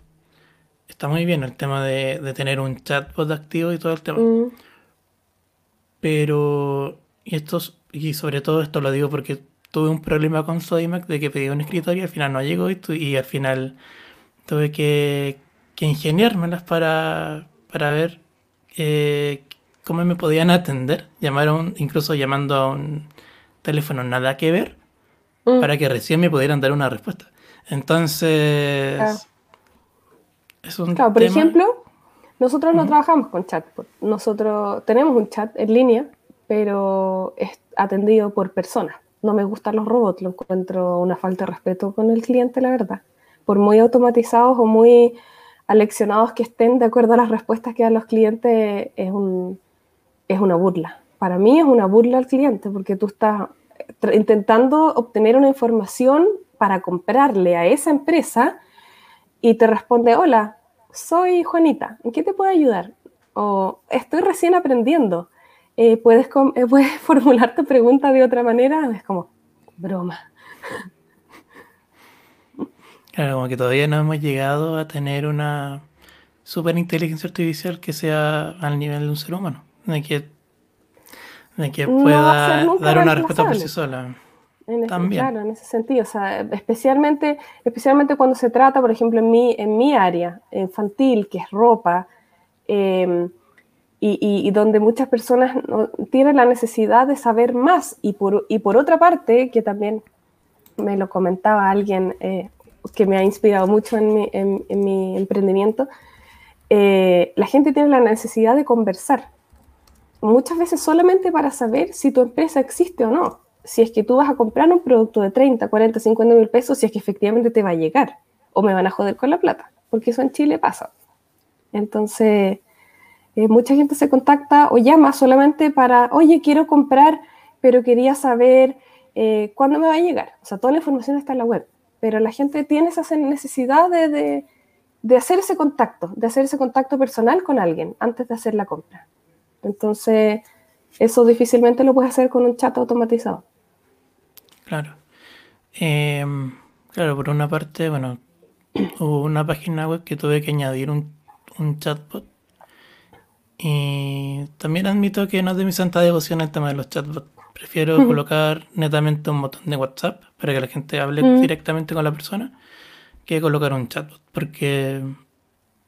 Está muy bien el tema de, de tener un chatbot activo y todo el tema. mm, Pero, y, estos, y sobre todo esto lo digo porque tuve un problema con Sodimac de que pedí un escritorio y al final no llegó y, tu- y al final tuve que, que ingeniármelas para, para ver eh, cómo me podían atender. Llamaron, incluso llamando a un teléfono nada que ver mm. para que recién me pudieran dar una respuesta. Entonces, Claro. es un Claro, por tema- ejemplo, nosotros no trabajamos con chatbot. Nosotros tenemos un chat en línea, pero es atendido por personas. No me gustan los robots, lo encuentro una falta de respeto con el cliente, la verdad. Por muy automatizados o muy aleccionados que estén de acuerdo a las respuestas que dan los clientes, es, un, es una burla. Para mí es una burla al cliente, porque tú estás intentando obtener una información para comprarle a esa empresa y te responde, hola, soy Juanita, ¿en qué te puedo ayudar? O estoy recién aprendiendo. Eh, ¿puedes, eh, <laughs> ¿Puedes formular tu pregunta de otra manera? Es como, broma. Claro, como que todavía no hemos llegado a tener una super inteligencia artificial que sea al nivel de un ser humano, de que No pueda nunca dar una respuesta por sí sola. En ese, También. Claro, en ese sentido. O sea, especialmente, especialmente cuando se trata, por ejemplo, en mi, en mi área infantil, que es ropa, eh, y, y- y donde muchas personas no- tienen la necesidad de saber más. Y por, y por otra parte, que también me lo comentaba alguien eh, que me ha inspirado mucho en mi, en- en mi emprendimiento, eh, la gente tiene la necesidad de conversar. Muchas veces solamente para saber si tu empresa existe o no. Si es que tú vas a comprar un producto de 30, 40, 50 mil pesos, si es que efectivamente te va a llegar. O me van a joder con la plata. Porque eso en Chile pasa. Entonces, eh, mucha gente se contacta o llama solamente para, oye, quiero comprar, pero quería saber eh, cuándo me va a llegar. O sea, toda la información está en la web. Pero la gente tiene esa necesidad de, hacer ese contacto, de hacer ese contacto personal con alguien antes de hacer la compra. Entonces, Eso difícilmente lo puedes hacer con un chat automatizado. Claro. Em, claro, por una parte, bueno, <clears throat> hubo una página web que tuve que añadir un, un chatbot. Y también admito que no es de mi santa devoción el tema de los chatbots. Prefiero colocar netamente un botón de WhatsApp para que la gente hable directamente con la persona que colocar un chatbot. Porque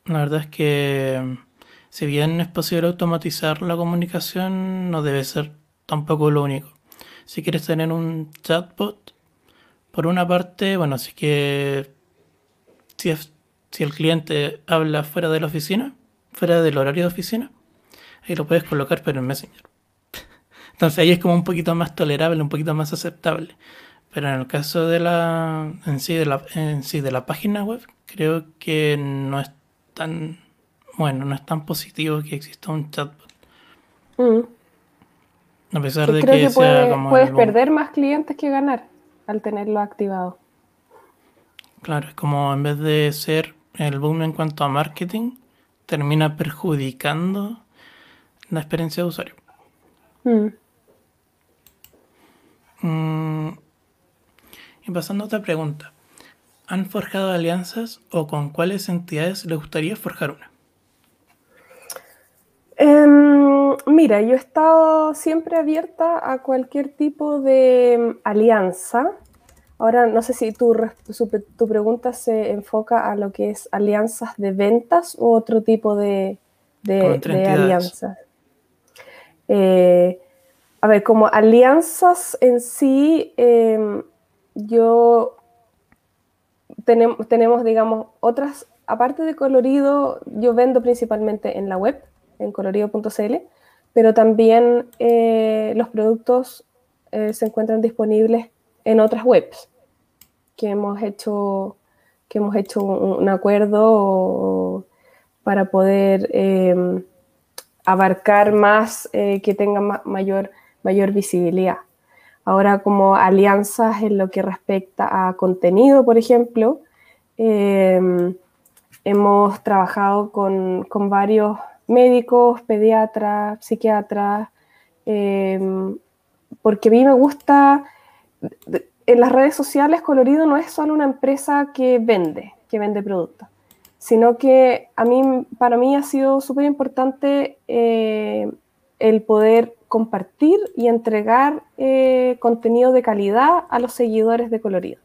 la verdad es que si bien es posible automatizar la comunicación, no debe ser tampoco lo único. Si quieres tener un chatbot, por una parte, bueno, sí que si, es- si el cliente habla fuera de la oficina, fuera del horario de oficina, ahí lo puedes colocar, pero en Messenger. <laughs> Entonces ahí es como un poquito más tolerable, un poquito más aceptable. Pero en el caso de la en sí de la, en sí de la página web, creo que no es tan bueno, no es tan positivo que exista un chatbot. Mm. A pesar de creo que, que sea como puedes perder más clientes que ganar al tenerlo activado. Claro, es como en vez de ser el boom en cuanto a marketing, termina perjudicando la experiencia de usuario. Mm. Mm, Y pasando a otra pregunta. ¿Han forjado alianzas o con cuáles entidades les gustaría forjar una? Em, mira, yo he estado siempre abierta a cualquier tipo de em, alianza. Ahora, no sé si tu, tu pregunta se enfoca a lo que es alianzas de ventas u otro tipo de, alianzas. Eh, a ver, como alianzas en sí, em, yo tenemos, tenemos, digamos, otras, aparte de colorido, yo vendo principalmente en la web, en colorido.cl, pero también eh, los productos eh, se encuentran disponibles en otras webs que hemos hecho, que hemos hecho un, acuerdo para poder eh, abarcar más, eh, que tenga ma- mayor, mayor visibilidad. Ahora, como alianzas en lo que respecta a contenido, por ejemplo, eh, hemos trabajado con, con varios médicos, pediatras, psiquiatras, eh, porque a mí me gusta, en las redes sociales Colorido no es solo una empresa que vende, que vende productos, sino que a mí, para mí ha sido súper importante eh, el poder compartir y entregar eh, contenido de calidad a los seguidores de Colorido.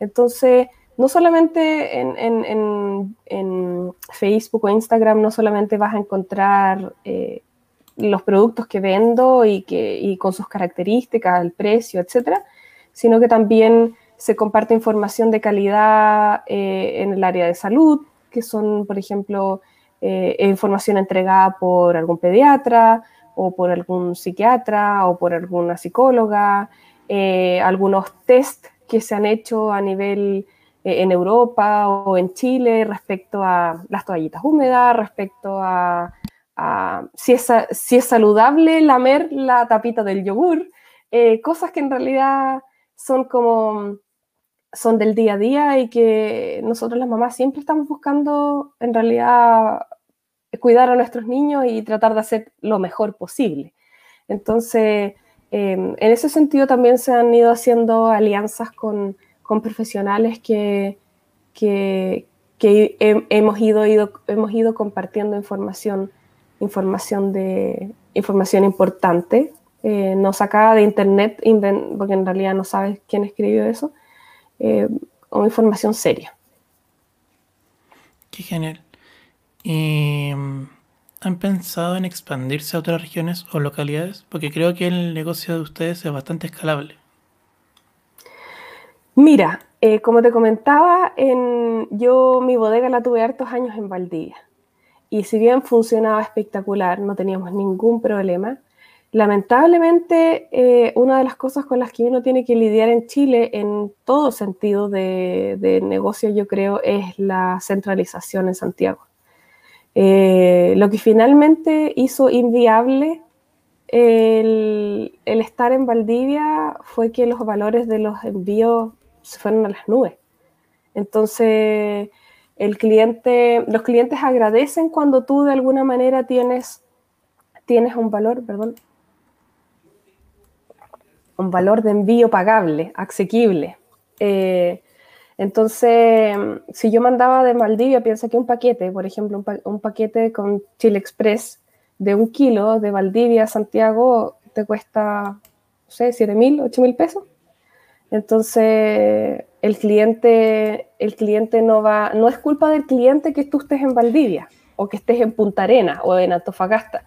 Entonces, no solamente en, en, en, en, Facebook o Instagram, no solamente vas a encontrar eh, los productos que vendo y, que, y con sus características, el precio, etcétera, sino que también se comparte información de calidad eh, en el área de salud, que son, por ejemplo, eh, información entregada por algún pediatra o por algún psiquiatra o por alguna psicóloga, algunos test que se han hecho a nivel en Europa o en Chile respecto a las toallitas húmedas, respecto a, a si, es, si, es, saludable lamer la tapita del yogur, eh, cosas que en realidad son como son del día a día y que nosotros las mamás siempre estamos buscando en realidad cuidar a nuestros niños y tratar de hacer lo mejor posible. Entonces, eh, en ese sentido también se han ido haciendo alianzas con, con profesionales que, que, que he, hemos, ido, ido, hemos ido compartiendo información, información, de, información importante. Eh, no sacada de internet, porque en realidad no sabes quién escribió eso, eh, o información seria. Qué genial. ¿Y han pensado en expandirse a otras regiones o localidades? Porque creo que el negocio de ustedes es bastante escalable. Mira, eh, como te comentaba, en, yo mi bodega la tuve hartos años en Valdivia. Y si bien funcionaba espectacular, no teníamos ningún problema, lamentablemente eh, una de las cosas con las que uno tiene que lidiar en Chile en todo sentido de, negocio, yo creo, es la centralización en Santiago. Eh, lo que finalmente hizo inviable el, estar en Valdivia fue que los valores de los envíos se fueron a las nubes. Entonces, el cliente, los clientes agradecen cuando tú de alguna manera tienes, tienes un valor, perdón, un valor de envío pagable, asequible. Eh, entonces, si yo mandaba de Maldivia, piensa que un paquete, por ejemplo, un, paquete con Chile Express de un kilo de Valdivia a Santiago te cuesta, no sé, 7 mil, 8 mil pesos. Entonces, el cliente, el cliente no va, no es culpa del cliente que tú estés en Valdivia o que estés en Punta Arena o en Antofagasta.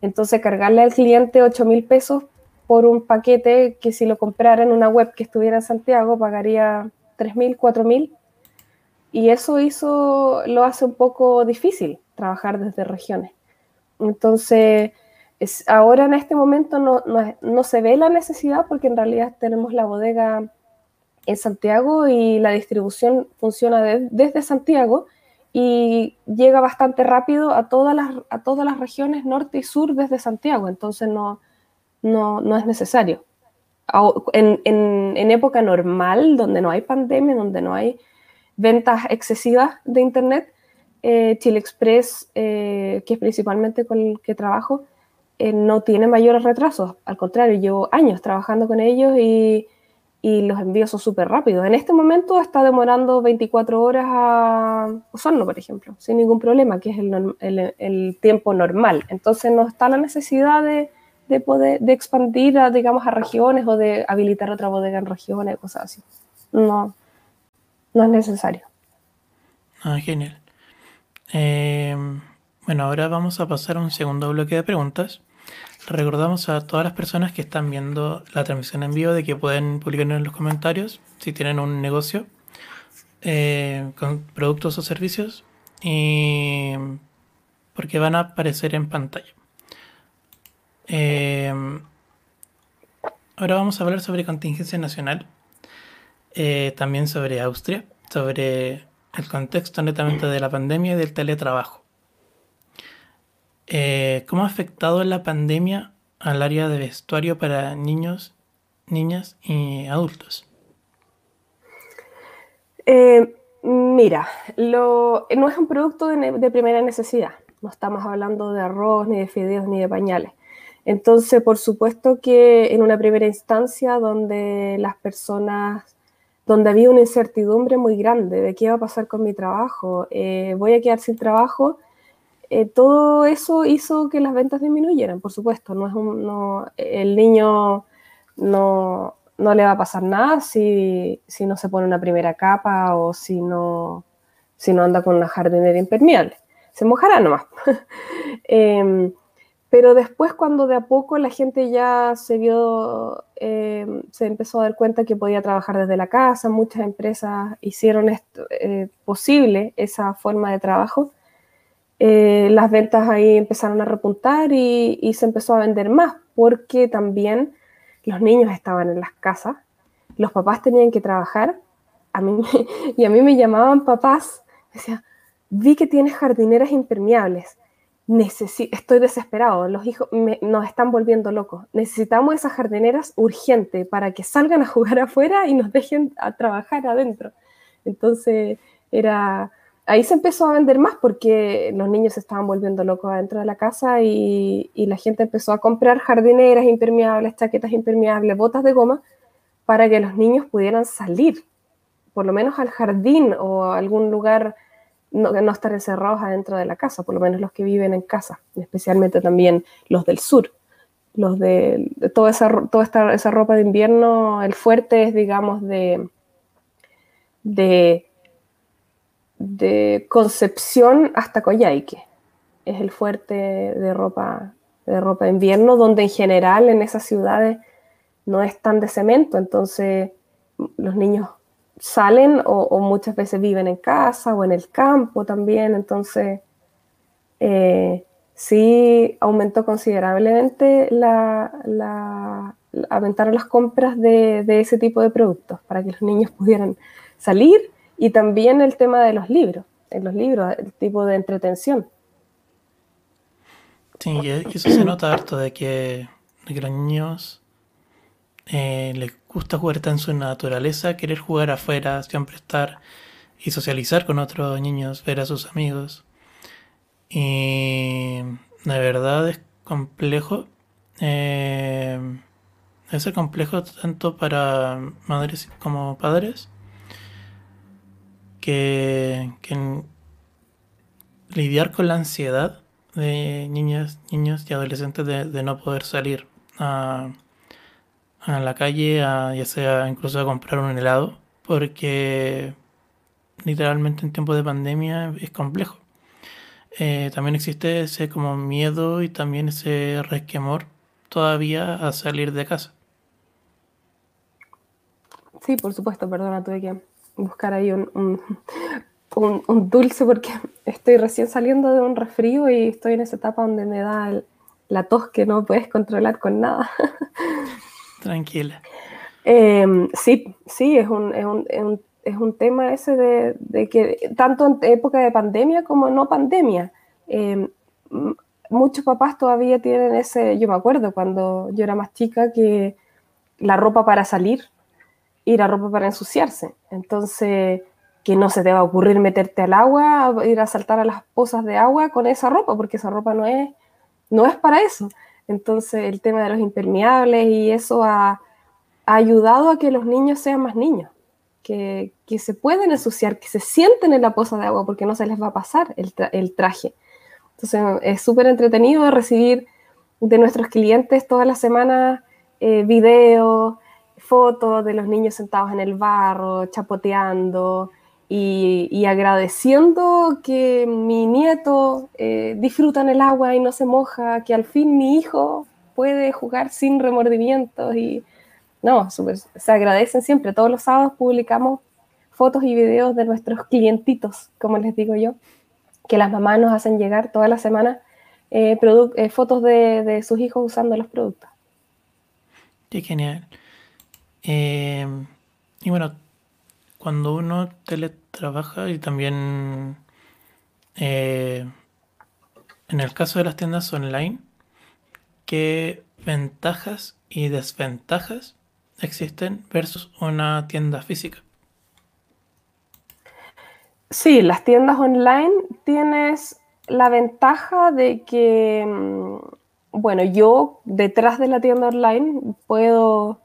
Entonces, cargarle al cliente 8 mil pesos por un paquete que si lo comprara en una web que estuviera en Santiago pagaría 3 mil, 4 mil. Y eso hizo, lo hace un poco difícil trabajar desde regiones. Entonces, es, ahora en este momento no, no, se ve la necesidad porque en realidad tenemos la bodega en Santiago y la distribución funciona desde Santiago y llega bastante rápido a todas, las, a todas las regiones norte y sur desde Santiago, entonces no, no, no es necesario. En, en, en, época normal, donde no hay pandemia, donde no hay ventas excesivas de Internet, eh, Chile Express, eh, que es principalmente con el que trabajo, eh, no tiene mayores retrasos. Al contrario, llevo años trabajando con ellos y, y los envíos son súper rápidos. En este momento está demorando 24 horas a Osorno, por ejemplo, sin ningún problema, que es el, el, tiempo normal. Entonces no está la necesidad de, de poder de expandir, a, digamos, a regiones o de habilitar otra bodega en regiones, cosas así. No, no es necesario. Ah, genial. Eh, bueno, ahora vamos a pasar a un segundo bloque de preguntas. Recordamos a todas las personas que están viendo la transmisión en vivo de que pueden publicar en los comentarios si tienen un negocio eh, con productos o servicios y porque van a aparecer en pantalla. Eh, ahora vamos a hablar sobre contingencia nacional, también sobre Austria, sobre el contexto netamente de la pandemia y del teletrabajo. Eh, ¿Cómo ha afectado la pandemia al área de vestuario para niños, niñas y adultos? Eh, mira, no es un producto de, primera necesidad. No estamos hablando de arroz, ni de fideos, ni de pañales. Entonces, por supuesto que en una primera instancia donde las personas donde había una incertidumbre muy grande de qué va a pasar con mi trabajo, eh, voy a quedar sin trabajo, eh, todo eso hizo que las ventas disminuyeran, por supuesto. No es un, no, el niño no, no, le va a pasar nada si, si, no se pone una primera capa o si no, si no anda con una jardinera impermeable. Se mojará nomás. <laughs> eh, pero después cuando de a poco la gente ya se vio, eh, se empezó a dar cuenta que podía trabajar desde la casa, muchas empresas hicieron eh, posible esa forma de trabajo, eh, las ventas ahí empezaron a repuntar y, se empezó a vender más, porque también los niños estaban en las casas, los papás tenían que trabajar, a mí, <laughs> y a mí me llamaban papás, decían, vi que tienes jardineras impermeables estoy desesperado, los hijos nos están volviendo locos. Necesitamos esas jardineras urgente para que salgan a <laughs> jugar afuera y nos dejen a trabajar adentro. Entonces, era ahí se empezó a vender más porque los niños se estaban volviendo locos adentro de la casa y, la gente empezó a comprar jardineras impermeables, chaquetas impermeables, botas de goma para que los niños pudieran salir, por lo menos al jardín o a algún lugar no, estar encerrados adentro de la casa, por lo menos los que viven en casa, especialmente también los del sur. Los de, toda, esa, toda esa ropa de invierno, el fuerte es, digamos, de, de, de Concepción hasta Coyhaique. Es el fuerte de ropa, de ropa invierno, donde en general en esas ciudades no es tan de cemento, entonces los niños salen o, muchas veces viven en casa o en el campo también, entonces eh, sí aumentó considerablemente la, la, aumentaron las compras de, de, ese tipo de productos para que los niños pudieran salir y también el tema de los libros, en los libros, el tipo de entretención. Sí, y eso se nota harto de que, de los niños eh, les gusta jugar en su naturaleza, querer jugar afuera, siempre estar y socializar con otros niños, ver a sus amigos. Y de verdad es complejo. Eh, debe ser complejo tanto para madres como padres que, lidiar con la ansiedad de niñas, niños y adolescentes de, no poder salir a, a la calle, a, ya sea incluso a comprar un helado, porque literalmente en tiempos de pandemia es complejo. Eh, también existe ese como miedo y también ese resquemor todavía a salir de casa. Sí, por supuesto, perdona, tuve que buscar ahí un, un, un, un dulce porque estoy recién saliendo de un resfrío y estoy en esa etapa donde me da el- la tos que no puedes controlar con nada. Tranquila. Eh, sí, sí, es un, es un, es un, es un tema ese de, de que tanto en época de pandemia como no pandemia, eh, m- muchos papás todavía tienen ese, yo me acuerdo cuando yo era más chica que la ropa para salir y la ropa para ensuciarse. Entonces, que no se te va a ocurrir meterte al agua, ir a saltar a las pozas de agua con esa ropa, porque esa ropa no es, no es para eso. Entonces, el tema de los impermeables y eso ha, ayudado a que los niños sean más niños, que, que se pueden ensuciar, que se sienten en la poza de agua porque no se les va a pasar el, el traje. Entonces, es súper entretenido recibir de nuestros clientes todas las semanas eh, videos, fotos de los niños sentados en el barro, chapoteando y, y agradeciendo que mi nieto eh, disfruta en el agua y no se moja, que al fin mi hijo puede jugar sin remordimientos y no, súper- se agradecen siempre. Todos los sábados publicamos fotos y videos de nuestros clientitos, como les digo yo, que las mamás nos hacen llegar toda la semana eh, eh, fotos de, de sus hijos usando los productos. Qué genial. Eh, y bueno, cuando uno teletrabaja y también eh, en el caso de las tiendas online, ¿qué ventajas y desventajas existen versus una tienda física? Sí, las tiendas online tienes la ventaja de que, mm, bueno, yo detrás de la tienda online puedo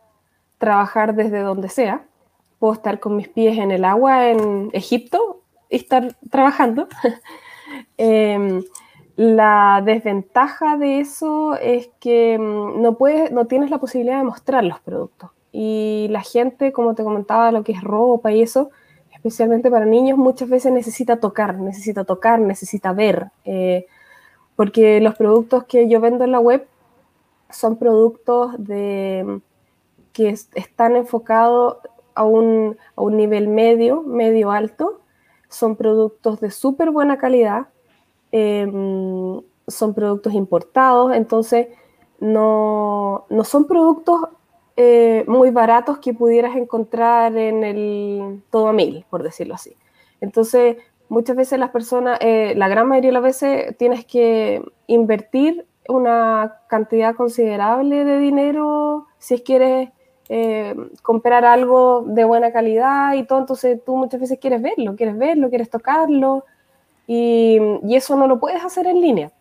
trabajar desde donde sea. Puedo estar con mis pies en el agua en Egipto y estar trabajando. <laughs> Em, la desventaja de eso es que mm, no, puedes, no tienes la posibilidad de mostrar los productos. Y la gente, como te comentaba, lo que es ropa y eso, especialmente para niños, muchas veces necesita tocar, necesita tocar, necesita ver, eh, porque los productos que yo vendo en la web son productos de, que es- están enfocados a un, a un nivel medio, medio alto, son productos de súper buena calidad, em, son productos importados, entonces no, no son productos eh, muy baratos que pudieras encontrar en el todo a mil, por decirlo así. Entonces, muchas veces las personas, eh, la gran mayoría de las veces tienes que invertir una cantidad considerable de dinero si es quieres eh, comprar algo de buena calidad y todo, entonces tú muchas veces quieres verlo, quieres verlo, quieres tocarlo y, y eso no lo puedes hacer en línea.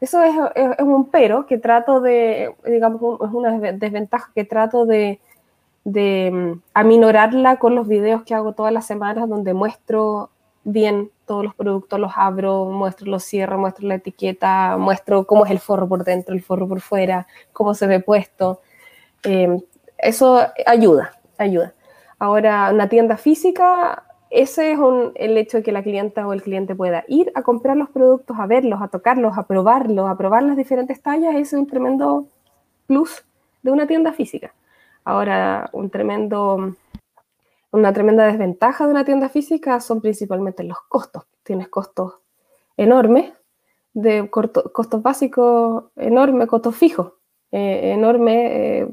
Eso es, es, un pero que trato de, digamos, es una desve- desventaja que trato de, de mm, aminorarla con los videos que hago todas las semanas donde muestro bien todos los productos, los abro, muestro los cierro, muestro la etiqueta, muestro cómo es el forro por dentro, el forro por fuera, cómo se ve puesto. Eh, eso ayuda, ayuda. Ahora, una tienda física, ese es un- el hecho de que la clienta o el cliente pueda ir a comprar los productos, a verlos, a tocarlos, a probarlos, a probar las diferentes tallas, ese es un tremendo plus de una tienda física. Ahora, un tremendo, una tremenda desventaja de una tienda física son principalmente los costos. Tienes costos enormes, de corto- costos básicos enormes, costos fijos eh, enorme, eh,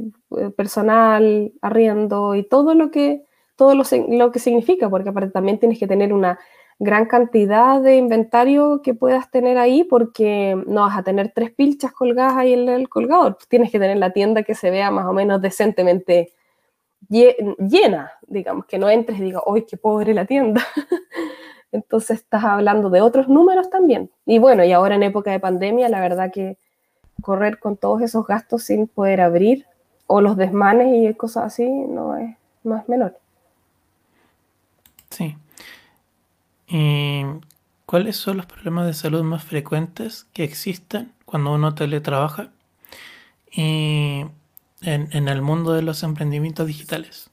personal, arriendo y todo lo que, todo lo, lo que significa, porque aparte también tienes que tener una gran cantidad de inventario que puedas tener ahí porque no vas a tener tres pilchas colgadas ahí en el colgador. Tienes que tener la tienda que se vea más o menos decentemente lle- llena, digamos, que no entres y digas, ¡ay, qué pobre la tienda! <laughs> Entonces estás hablando de otros números también. Y bueno, y ahora en época de pandemia, la verdad que correr con todos esos gastos sin poder abrir o los desmanes y cosas así no es, no es menor. Sí. ¿Y cuáles son los problemas de salud más frecuentes que existen cuando uno teletrabaja y en, en el mundo de los emprendimientos digitales?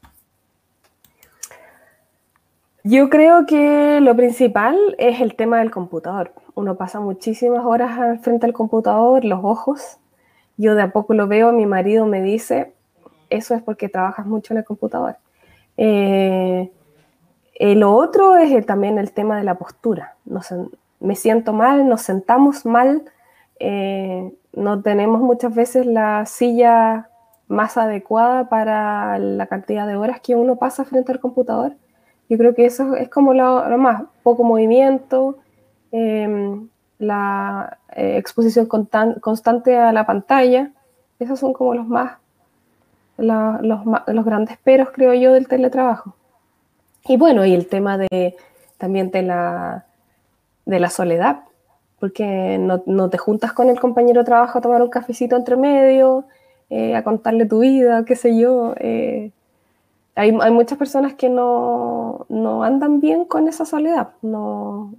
Yo creo que lo principal es el tema del computador. Uno pasa muchísimas horas frente al computador, los ojos. Yo de a poco lo veo, mi marido me dice, eso es porque trabajas mucho en el computador. Eh, eh, lo otro es el- también el tema de la postura. Me siento mal, nos sentamos mal, eh, no tenemos muchas veces la silla más adecuada para la cantidad de horas que uno pasa frente al computador. Yo creo que eso es como lo, lo más, poco movimiento, em, la eh, exposición constan- constante a la pantalla. Esos son como los más, los, los grandes peros, creo yo, del teletrabajo. Y bueno, y el tema de también de la, de la soledad, porque no, no te juntas con el compañero de trabajo a tomar un cafecito entre medio, eh, a contarle tu vida, qué sé yo. eh, hay, hay muchas personas que no, no andan bien con esa soledad, no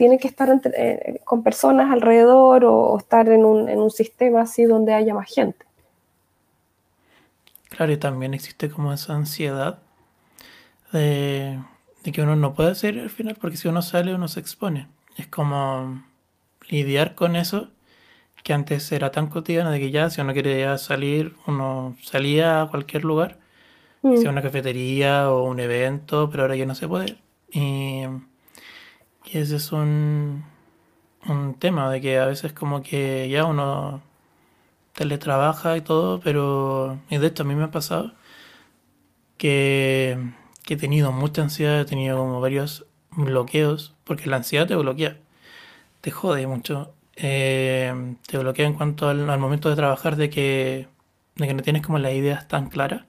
tienen que estar entre- eh, con personas alrededor o, o estar en un, en un sistema así donde haya más gente. Claro, y también existe como esa ansiedad de, de que uno no puede salir al final porque si uno sale uno se expone. Es como lidiar con eso que antes era tan cotidiano de que ya si uno quería salir, uno salía a cualquier lugar, Mm. sea una cafetería o un evento, pero ahora ya no se puede. Y, y ese es un, un tema de que a veces como que ya uno teletrabaja y todo, pero y de hecho a mí me ha pasado que, que he tenido mucha ansiedad, he tenido como varios bloqueos, porque la ansiedad te bloquea, te jode mucho, eh, te bloquea en cuanto al, al momento de trabajar de que, de que no tienes como las ideas tan claras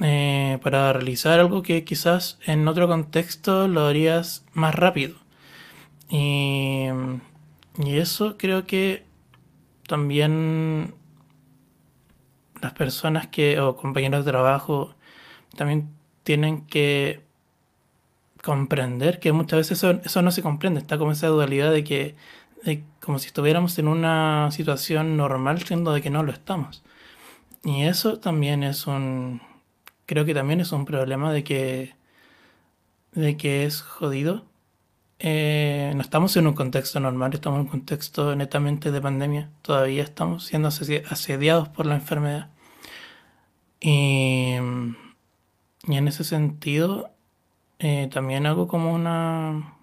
eh, para realizar algo que quizás en otro contexto lo harías más rápido. Y, y eso creo que también las personas que, o compañeros de trabajo, también tienen que comprender que muchas veces eso, eso no se comprende, está como esa dualidad de que, de- como si estuviéramos en una situación normal, siendo de que no lo estamos. Y eso también es un, creo que también es un problema de que, de que es jodido. Eh, no estamos en un contexto normal, estamos en un contexto netamente de pandemia. Todavía estamos siendo asedi- asediados por la enfermedad. Y, y en ese sentido, eh, también hago como una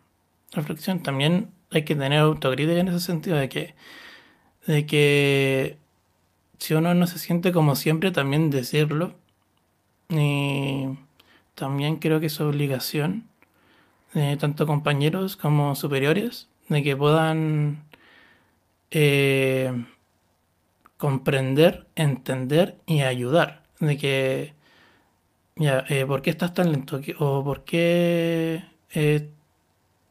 reflexión. También hay que tener autocrítica en ese sentido de que, de que si uno no se siente como siempre, también decirlo. Y también creo que es obligación de tanto compañeros como superiores de que puedan eh, comprender, entender y ayudar. De que, ya, eh, ¿por qué estás tan lento? ¿Qué- ¿O por qué eh,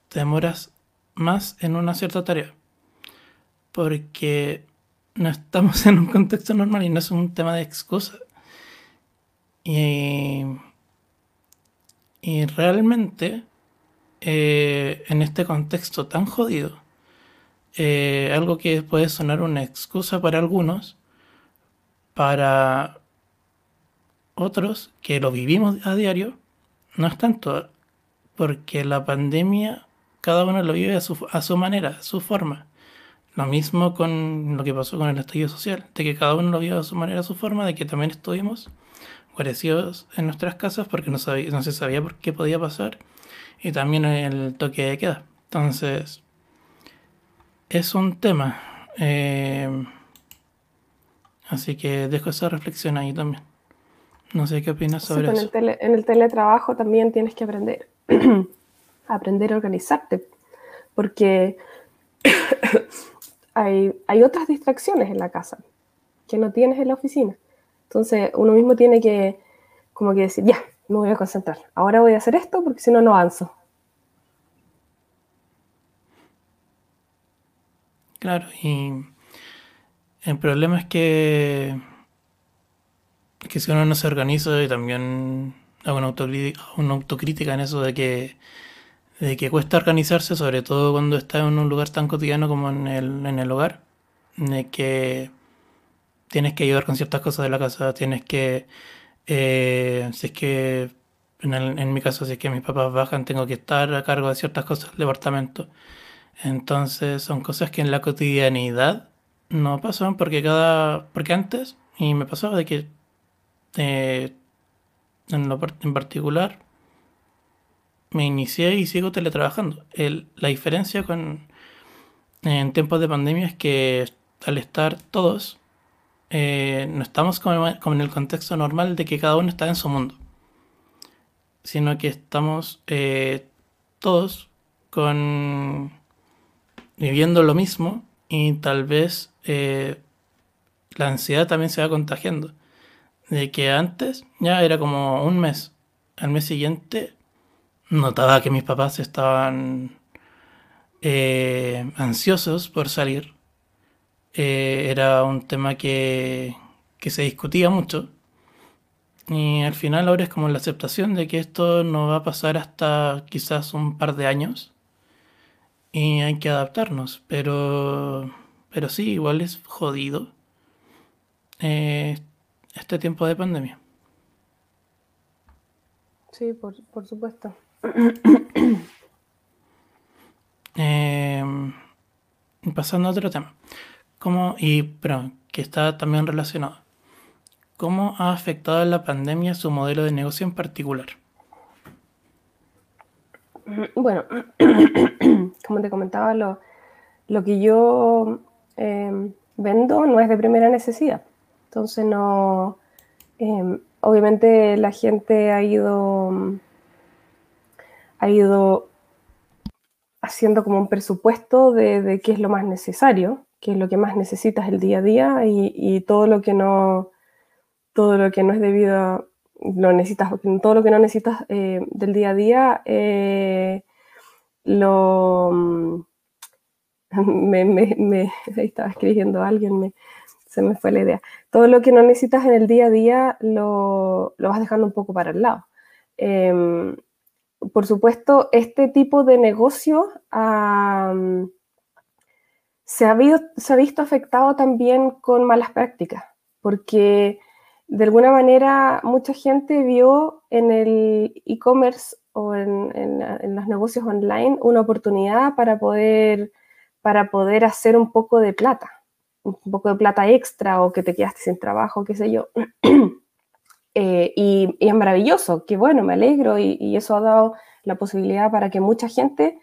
te demoras más en una cierta tarea? Porque no estamos <laughs> en un contexto normal y no es un tema de excusa. Y, y realmente, eh, en este contexto tan jodido, eh, algo que puede sonar una excusa para algunos, para otros que lo vivimos a diario, no es tanto, porque la pandemia cada uno lo vive a su, a su manera, a su forma. Lo mismo con lo que pasó con el estallido social, de que cada uno lo vive a su manera, a su forma, de que también estuvimos guarecidos en nuestras casas porque no, sabía, no se sabía por qué podía pasar y también el toque de queda. Entonces, es un tema. eh, así que dejo esa reflexión ahí también. No sé qué opinas sobre con eso. el tele- en el teletrabajo también tienes que aprender, <clears throat> aprender a organizarte, porque <coughs> hay, hay otras distracciones en la casa que no tienes en la oficina. Entonces uno mismo tiene que como que decir, ya, me voy a concentrar. Ahora voy a hacer esto porque si no, no avanzo. Claro, y el problema es que que si uno no se organiza y también hago una una autocrítica en eso de que, de que cuesta organizarse, sobre todo cuando está en un lugar tan cotidiano como en el, en el hogar, de que tienes que ayudar con ciertas cosas de la casa, tienes que, eh, si es que, en, el- en mi caso, si es que mis papás bajan, tengo que estar a cargo de ciertas cosas del departamento. Entonces son cosas que en la cotidianidad no pasan porque cada, porque antes, y me pasaba de que eh, en, lo en particular me inicié y sigo teletrabajando. El- la diferencia con en tiempos de pandemia es que al estar todos, eh, no estamos como, en el contexto normal de que cada uno está en su mundo, sino que estamos eh, todos con viviendo lo mismo y tal vez eh, la ansiedad también se va contagiando. De que antes ya era como un mes, al mes siguiente notaba que mis papás estaban eh, ansiosos por salir. Eh, era un tema que, que se discutía mucho. Y al final ahora es como la aceptación de que esto no va a pasar hasta quizás un par de años. Y hay que adaptarnos. Pero, pero sí, igual es jodido eh, este tiempo de pandemia. Sí, por, por supuesto. <coughs> Eh, pasando a otro tema. ¿Cómo, y, pero, que está también relacionado. ¿Cómo ha afectado la pandemia su modelo de negocio en particular? Bueno, <coughs> como te comentaba, lo, lo que yo eh, vendo no es de primera necesidad. Entonces, no. eh, obviamente, la gente ha ido. ha ido haciendo como un presupuesto de, de qué es lo más necesario, qué es lo que más necesitas el día a día y, todo lo que no. todo lo que no es debido lo necesitas, todo lo que no necesitas eh, del día a día, eh, lo... mm, <laughs> Me, <laughs> estaba escribiendo alguien, me, se me fue la idea. Todo lo que no necesitas en el día a día lo, lo vas dejando un poco para el lado. Em, por supuesto, este tipo de negocio se, ha visto, afectado también con malas prácticas, porque de alguna manera mucha gente vio en el e-commerce o en, en- los negocios online una oportunidad para poder, para poder hacer un poco de plata, un poco de plata extra o que te quedaste sin trabajo, qué sé yo. <clears throat> Eh, y, es maravilloso, que bueno, me alegro y eso ha dado la posibilidad para que mucha gente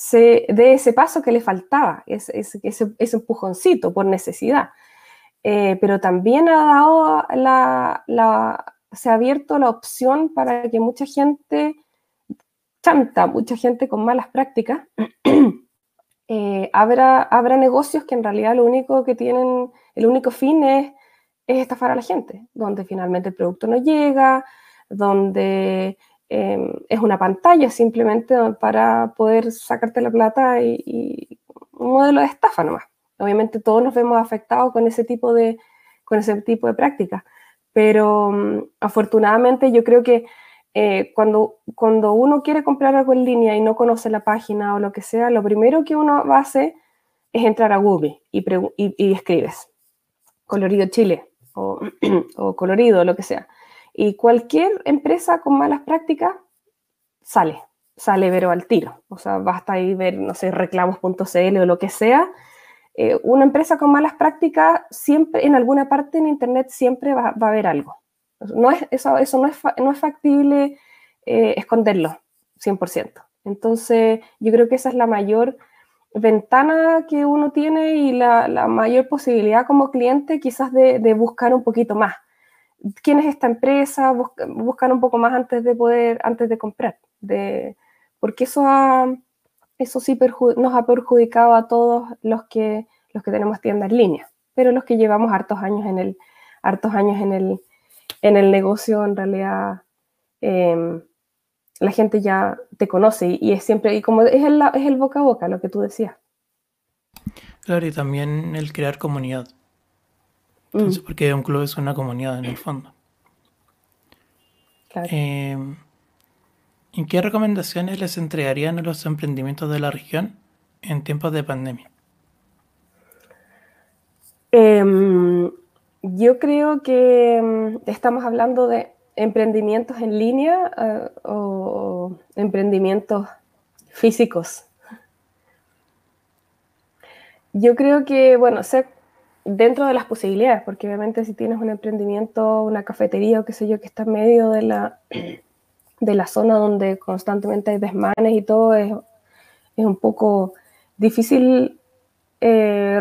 se dé ese paso que le faltaba, ese, ese, ese- empujoncito por necesidad. Eh, pero también ha dado la, se ha abierto la opción para que mucha gente, chanta, mucha gente con malas prácticas, <clears throat> eh, abra negocios que en realidad lo único que tienen, el único fin es, es estafar a la gente, donde finalmente el producto no llega, donde eh, es una pantalla simplemente para poder sacarte la plata y, un modelo de estafa nomás. Obviamente todos nos vemos afectados con ese tipo de, con ese tipo de prácticas, pero mm, afortunadamente yo creo que eh, cuando, cuando uno quiere comprar algo en línea y no conoce la página o lo que sea, lo primero que uno va a hacer es entrar a Google y escribes colorido Chile o, <clears throat> o colorido, lo que sea. Y cualquier empresa con malas prácticas sale, sale pero al tiro. O sea, basta ahí ver, no sé, reclamos.cl o lo que sea. Eh, una empresa con malas prácticas, siempre, en alguna parte en Internet, siempre va, va a haber algo. No es, eso eso no, es no es factible eh, esconderlo, 100%. Entonces, yo creo que esa es la mayor ventana que uno tiene y la, la mayor posibilidad como cliente quizás de, de buscar un poquito más. ¿Quién es esta empresa? Busca- buscar un poco más antes de poder, antes de comprar. De, porque eso, eso sí nos ha perjudicado a todos los que, los que tenemos tiendas en línea, pero los que llevamos hartos años en el, hartos años en el, en el negocio, en realidad em, la gente ya te conoce y, y es siempre, y como es el, es el boca a boca, lo que tú decías. Claro, y también el crear comunidad. Mm, Entonces, porque un club es una comunidad en el fondo. Claro. Eh, ¿En qué recomendaciones les entregarían a los emprendimientos de la región en tiempos de pandemia? Em, yo creo que em, estamos hablando de emprendimientos en línea eh, o emprendimientos físicos. Yo creo que, bueno, sé dentro de las posibilidades, porque obviamente si tienes un emprendimiento, una cafetería o qué sé yo, que está en medio de la, <clears throat> de la zona donde constantemente hay desmanes y todo, es, es un poco difícil eh,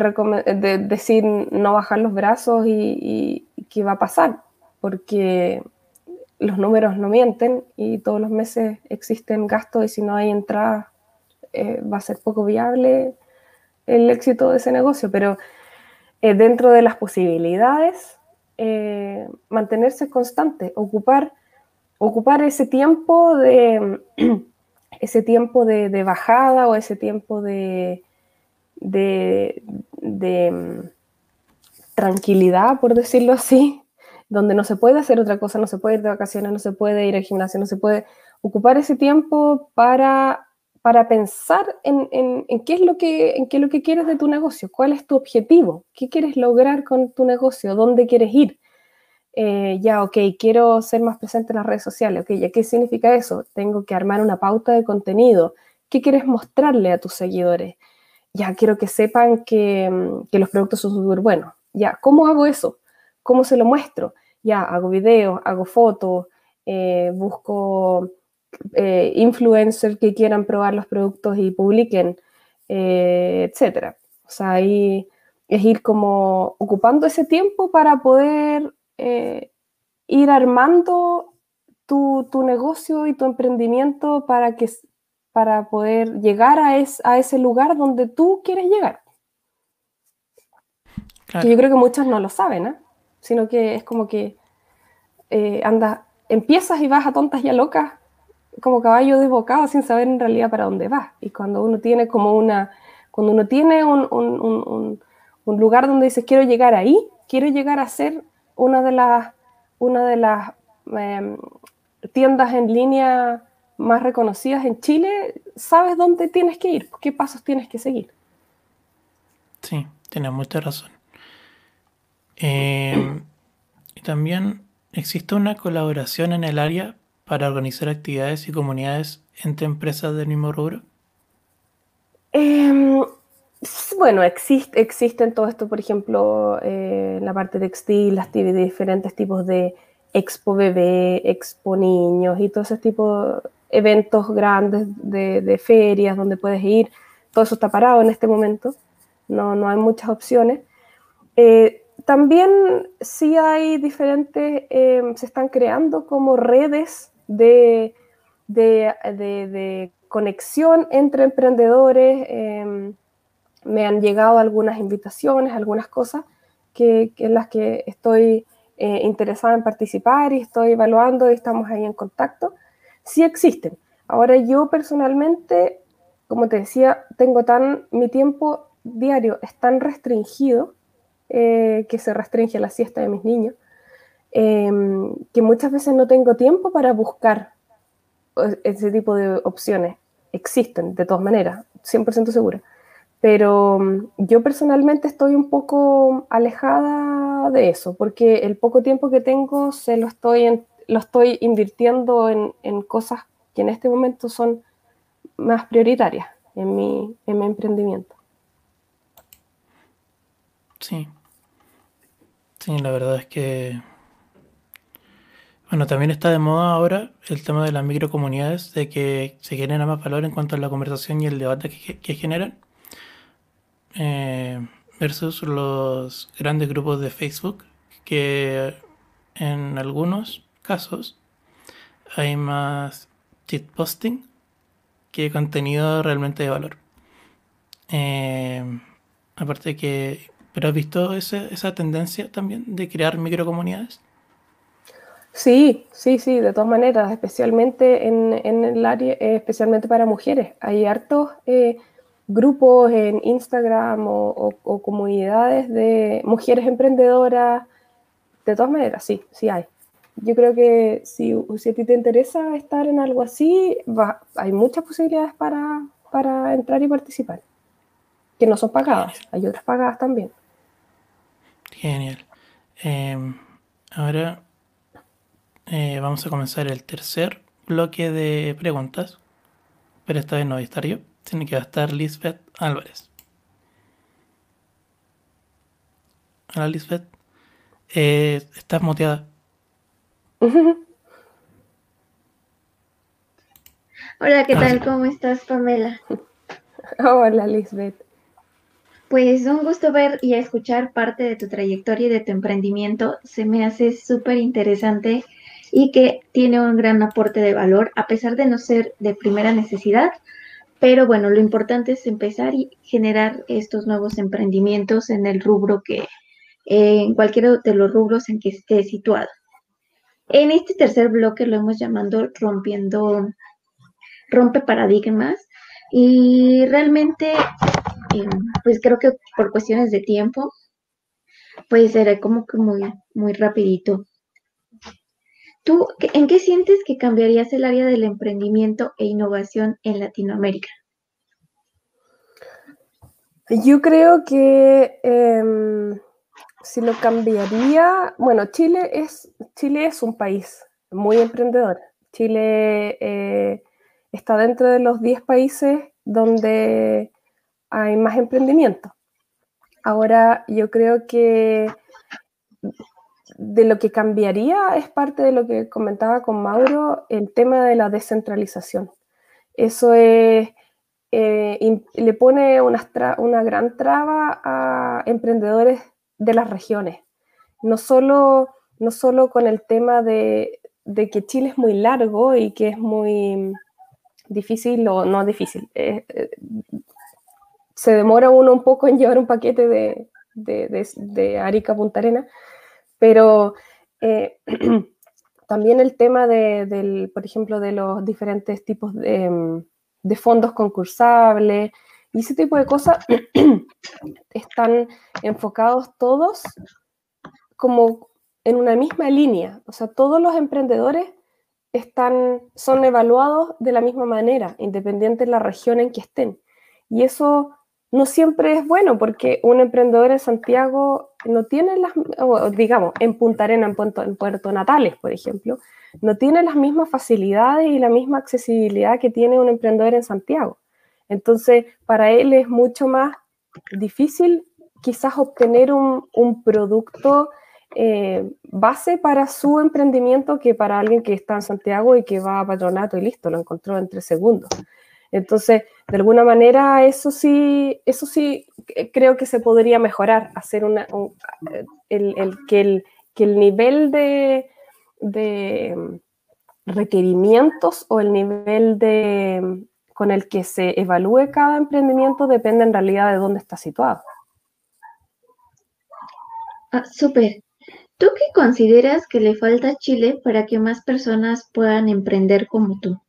de decir no bajar los brazos y, y, qué va a pasar, porque los números no mienten y todos los meses existen gastos y si no hay entrada eh, va a ser poco viable el éxito de ese negocio, pero eh, dentro de las posibilidades, eh, mantenerse constante, ocupar, ocupar ese tiempo de <clears throat> ese tiempo de, bajada o ese tiempo de, de, de mm, tranquilidad, por decirlo así, donde no se puede hacer otra cosa, no se puede ir de vacaciones, no se puede ir al gimnasio, no se puede ocupar ese tiempo para, para pensar en, qué es lo que, quieres de tu negocio, cuál es tu objetivo, qué quieres lograr con tu negocio, dónde quieres ir. Eh, ya, ok, quiero ser más presente en las redes sociales, ok, ya, ¿qué significa eso? Tengo que armar una pauta de contenido. ¿Qué quieres mostrarle a tus seguidores? Ya, quiero que sepan que, mm, los productos son súper buenos. Ya, ¿cómo hago eso? ¿Cómo se lo muestro? Ya, hago videos, hago fotos, eh, busco eh, influencers que quieran probar los productos y publiquen, eh, etcétera. O sea, ahí es ir como ocupando ese tiempo para poder eh, ir armando tu, tu, negocio y tu emprendimiento para, que, para poder llegar a, es, a ese lugar donde tú quieres llegar. Claro. Que yo creo que muchos no lo saben, ¿eh? sino que es como que eh, andas, empiezas y vas a tontas y a locas como caballo desbocado sin saber en realidad para dónde vas. Y cuando uno tiene como una, cuando uno tiene un, lugar donde dices quiero llegar ahí, quiero llegar a ser una de las, una de las eh, tiendas en línea más reconocidas en Chile, sabes dónde tienes que ir, qué pasos tienes que seguir. Sí, tienes mucha razón. Eh, y también existe una colaboración en el área para organizar actividades y comunidades entre empresas del mismo rubro. Eh, bueno, existe, existen todo esto, por ejemplo, eh, la parte textil, las diferentes tipos de expo bebé, expo niños y todo ese tipo de eventos grandes de, ferias donde puedes ir. Todo eso está parado en este momento, no, no hay muchas opciones. Eh, también sí hay diferentes, eh, se están creando como redes de, de, de, conexión entre emprendedores. Eh, me han llegado algunas invitaciones, algunas cosas que, en las que estoy eh, interesada en participar y estoy evaluando y estamos ahí en contacto. Sí existen. Ahora yo personalmente, como te decía, tengo tan, mi tiempo diario es tan restringido eh, que se restringe la siesta de mis niños, eh, que muchas veces no tengo tiempo para buscar ese tipo de opciones. Existen, de todas maneras, 100% segura pero yo personalmente estoy un poco alejada de eso, porque el poco tiempo que tengo se lo estoy, en, lo estoy invirtiendo en, en, cosas que en este momento son más prioritarias en mi, en mi emprendimiento. Sí. Sí, la verdad es que... Bueno, también está de moda ahora el tema de las microcomunidades, de que se genera más valor en cuanto a la conversación y el debate que, generan eh, versus los grandes grupos de Facebook que en algunos casos hay más posting que contenido realmente de valor. Eh, aparte que, ¿pero has visto ese, esa tendencia también de crear microcomunidades? Sí, sí, sí, de todas maneras, especialmente en, en el área, eh, especialmente para mujeres. Hay hartos eh, grupos en Instagram o, comunidades de mujeres emprendedoras. De todas maneras, sí, sí hay. yo creo que si, si a ti te interesa estar en algo así, hay muchas posibilidades para, para entrar y participar, que no son pagadas, hay otras pagadas también. Genial. Em, ahora eh, vamos a comenzar el tercer bloque de preguntas. Pero esta vez no voy a estar yo, sino que va a estar Lisbeth Álvarez. Hola Lisbeth. Eh, estás muteada. <laughs> Hola, ¿qué Ah, tal? sí. ¿Cómo estás, Pamela? <laughs> Hola, Lisbeth. Pues un gusto ver y escuchar parte de tu trayectoria y de tu emprendimiento. Se me hace súper interesante y que tiene un gran aporte de valor, a pesar de no ser de primera necesidad. Pero bueno, lo importante es empezar y generar estos nuevos emprendimientos en el rubro que, eh, en cualquiera de los rubros en que esté situado. En este tercer bloque lo hemos llamado rompiendo, rompe paradigmas y realmente eh, pues creo que por cuestiones de tiempo, pues será como que muy, muy rapidito. ¿Tú en qué sientes que cambiarías el área del emprendimiento e innovación en Latinoamérica? Yo creo que em, si lo cambiaría, bueno, Chile es, Chile es un país muy emprendedor. Chile eh, está dentro de los 10 países donde hay más emprendimiento. Ahora, yo creo que de lo que cambiaría es parte de lo que comentaba con Mauro, el tema de la descentralización. Eso es, eh, le pone una, una gran traba a emprendedores de las regiones. No solo, no solo con el tema de, de que Chile es muy largo y que es muy difícil, o no difícil, eh, eh, se demora uno un poco en llevar un paquete de, de, de- de Arica a Punta Arena, pero eh, <clears throat> también el tema de, por ejemplo, de los diferentes tipos de, mm, de fondos concursables y ese tipo de cosas <clears throat> están enfocados todos como en una misma línea. O sea, todos los emprendedores están, son evaluados de la misma manera, independiente de la región en que estén. Y eso no siempre es bueno porque un emprendedor en Santiago no tiene las, digamos, en Punta Arena, en Puerto, Natales, por ejemplo, no tiene las mismas facilidades y la misma accesibilidad que tiene un emprendedor en Santiago. Entonces, para él es mucho más difícil quizás obtener un, un producto eh, base para su emprendimiento que para alguien que está en Santiago y que va a patronato y listo, lo encontró en tres segundos. Entonces, de alguna manera, eso sí, eso sí eh, creo que se podría mejorar, hacer una, un- eh, el- que, el, que el nivel de, de mm, requerimientos o el nivel de, mm, con el que se evalúe cada emprendimiento depende en realidad de dónde está situado. Ah, súper. ¿Tú qué consideras que le falta a Chile para que más personas puedan emprender como tú?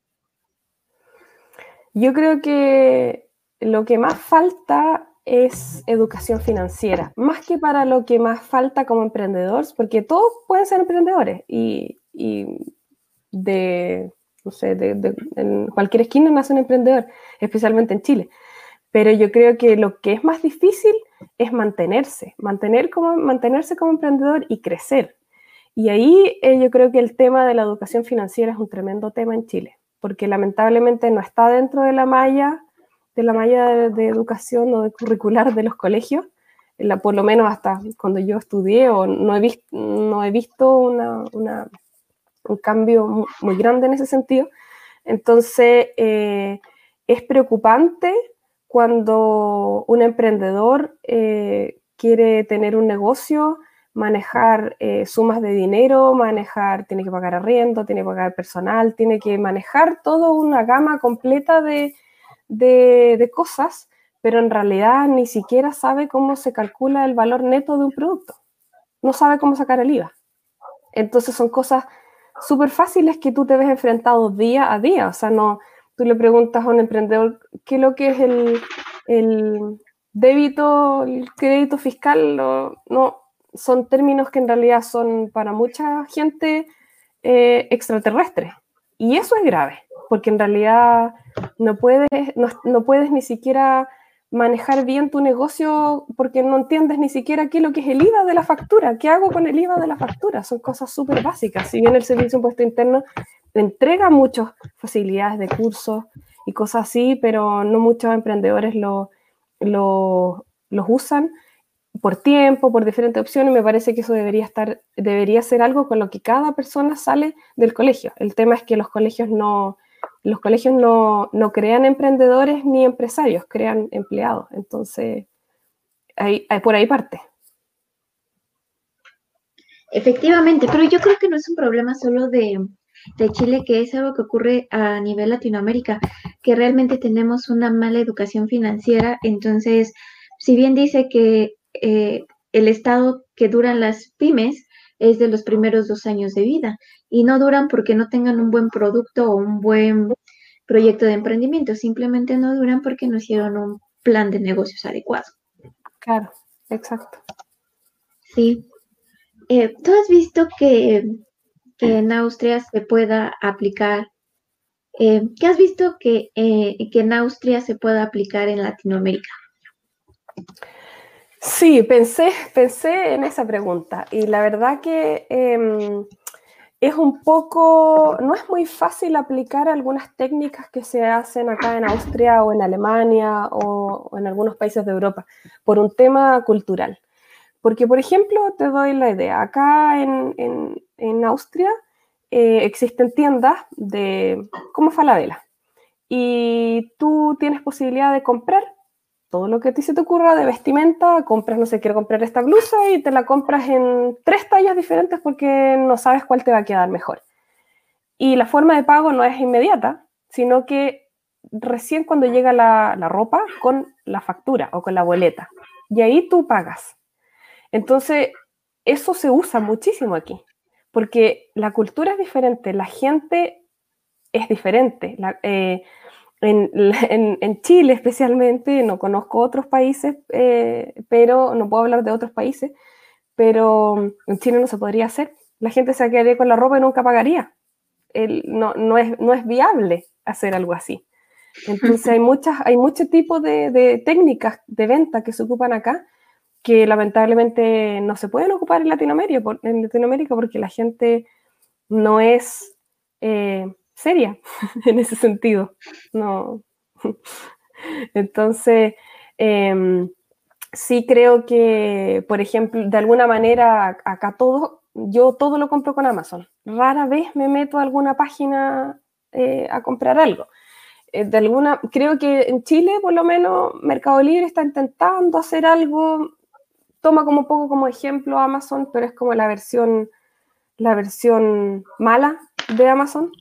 Yo creo que lo que más falta es educación financiera, más que para lo que más falta como emprendedores, porque todos pueden ser emprendedores y, de, no sé, de, cualquier esquina nace un emprendedor, especialmente en Chile. Pero yo creo que lo que es más difícil es mantenerse, mantener como, mantenerse como emprendedor y crecer. Y ahí eh, yo creo que el tema de la educación financiera es un tremendo tema en Chile, porque lamentablemente no está dentro de la malla, de la malla de, de educación o de curricular de los colegios, la- por lo menos hasta cuando yo estudié, o no he, vis- no he visto una- una- un cambio mu- muy grande en ese sentido. Entonces, eh, es preocupante cuando un emprendedor eh, quiere tener un negocio, manejar eh, sumas de dinero, manejar, tiene que pagar arriendo, tiene que pagar personal, tiene que manejar toda una gama completa de, de- cosas, pero en realidad ni siquiera sabe cómo se calcula el valor neto de un producto. No sabe cómo sacar el IVA. Entonces son cosas súper fáciles que tú te ves enfrentado día a día. O sea, no, tú le preguntas a un emprendedor qué es lo que es el, el débito, el crédito fiscal, no, son términos que en realidad son para mucha gente eh, extraterrestres. Y eso es grave, porque en realidad no puedes, no, puedes ni siquiera manejar bien tu negocio porque no entiendes ni siquiera qué es lo que es el IVA de la factura. ¿Qué hago con el IVA de la factura? Son cosas súper básicas. Si bien el Servicio Impuesto Interno entrega muchas facilidades de cursos y cosas así, pero no muchos emprendedores lo, lo, los usan por tiempo, por diferentes opciones, me parece que eso debería estar, debería ser algo con lo que cada persona sale del colegio. El tema es que los colegios no, los colegios no, no crean emprendedores ni empresarios, crean empleados. Entonces, por ahí parte. Efectivamente, pero yo creo que no es un problema solo de, de Chile, que es algo que ocurre a nivel Latinoamérica, que realmente tenemos una mala educación financiera. Entonces, si bien dice que eh, el estado que duran las pymes es de los primeros dos años de vida y no duran porque no tengan un buen producto o un buen proyecto de emprendimiento, simplemente no duran porque no hicieron un plan de negocios adecuado. Claro, exacto. Sí. Eh, ¿Tú has visto que, en Austria se pueda aplicar, eh, ¿qué has visto que, que en Austria se pueda aplicar en Latinoamérica? Sí, pensé, pensé en esa pregunta. Y la verdad que em, es un poco, no es muy fácil aplicar algunas técnicas que se hacen acá en Austria o en Alemania o, en algunos países de Europa por un tema cultural. Porque, por ejemplo, te doy la idea, acá en, Austria eh, existen tiendas de, como Falabella. Y tú tienes posibilidad de comprar todo lo que a ti se te ocurra de vestimenta, compras, no sé, quiero comprar esta blusa y te la compras en tres tallas diferentes porque no sabes cuál te va a quedar mejor. Y la forma de pago no es inmediata, sino que recién cuando llega la, la ropa con la factura o con la boleta. Y ahí tú pagas. Entonces, eso se usa muchísimo aquí, porque la cultura es diferente, la gente es diferente. La, eh, <laughs> en, Chile especialmente, no conozco otros países, eh, pero no puedo hablar de otros países, pero en Chile no se podría hacer. La gente se quedaría con la ropa y nunca pagaría. no, no, es, no es viable hacer algo así. Entonces <laughs> hay muchas, hay muchos tipos de, de, técnicas de venta que se ocupan acá que lamentablemente no se pueden ocupar en Latinoamérica, en Latinoamérica porque la gente no es eh, seria <laughs> en ese sentido. No. <laughs> Entonces, em, sí creo que, por ejemplo, de alguna manera acá todo, yo todo lo compro con Amazon. Rara vez me meto a alguna página eh, a comprar algo. Eh, de alguna, creo que en Chile, por lo menos, Mercado Libre está intentando hacer algo. Toma como poco como ejemplo Amazon, pero es como la versión, la versión mala de Amazon.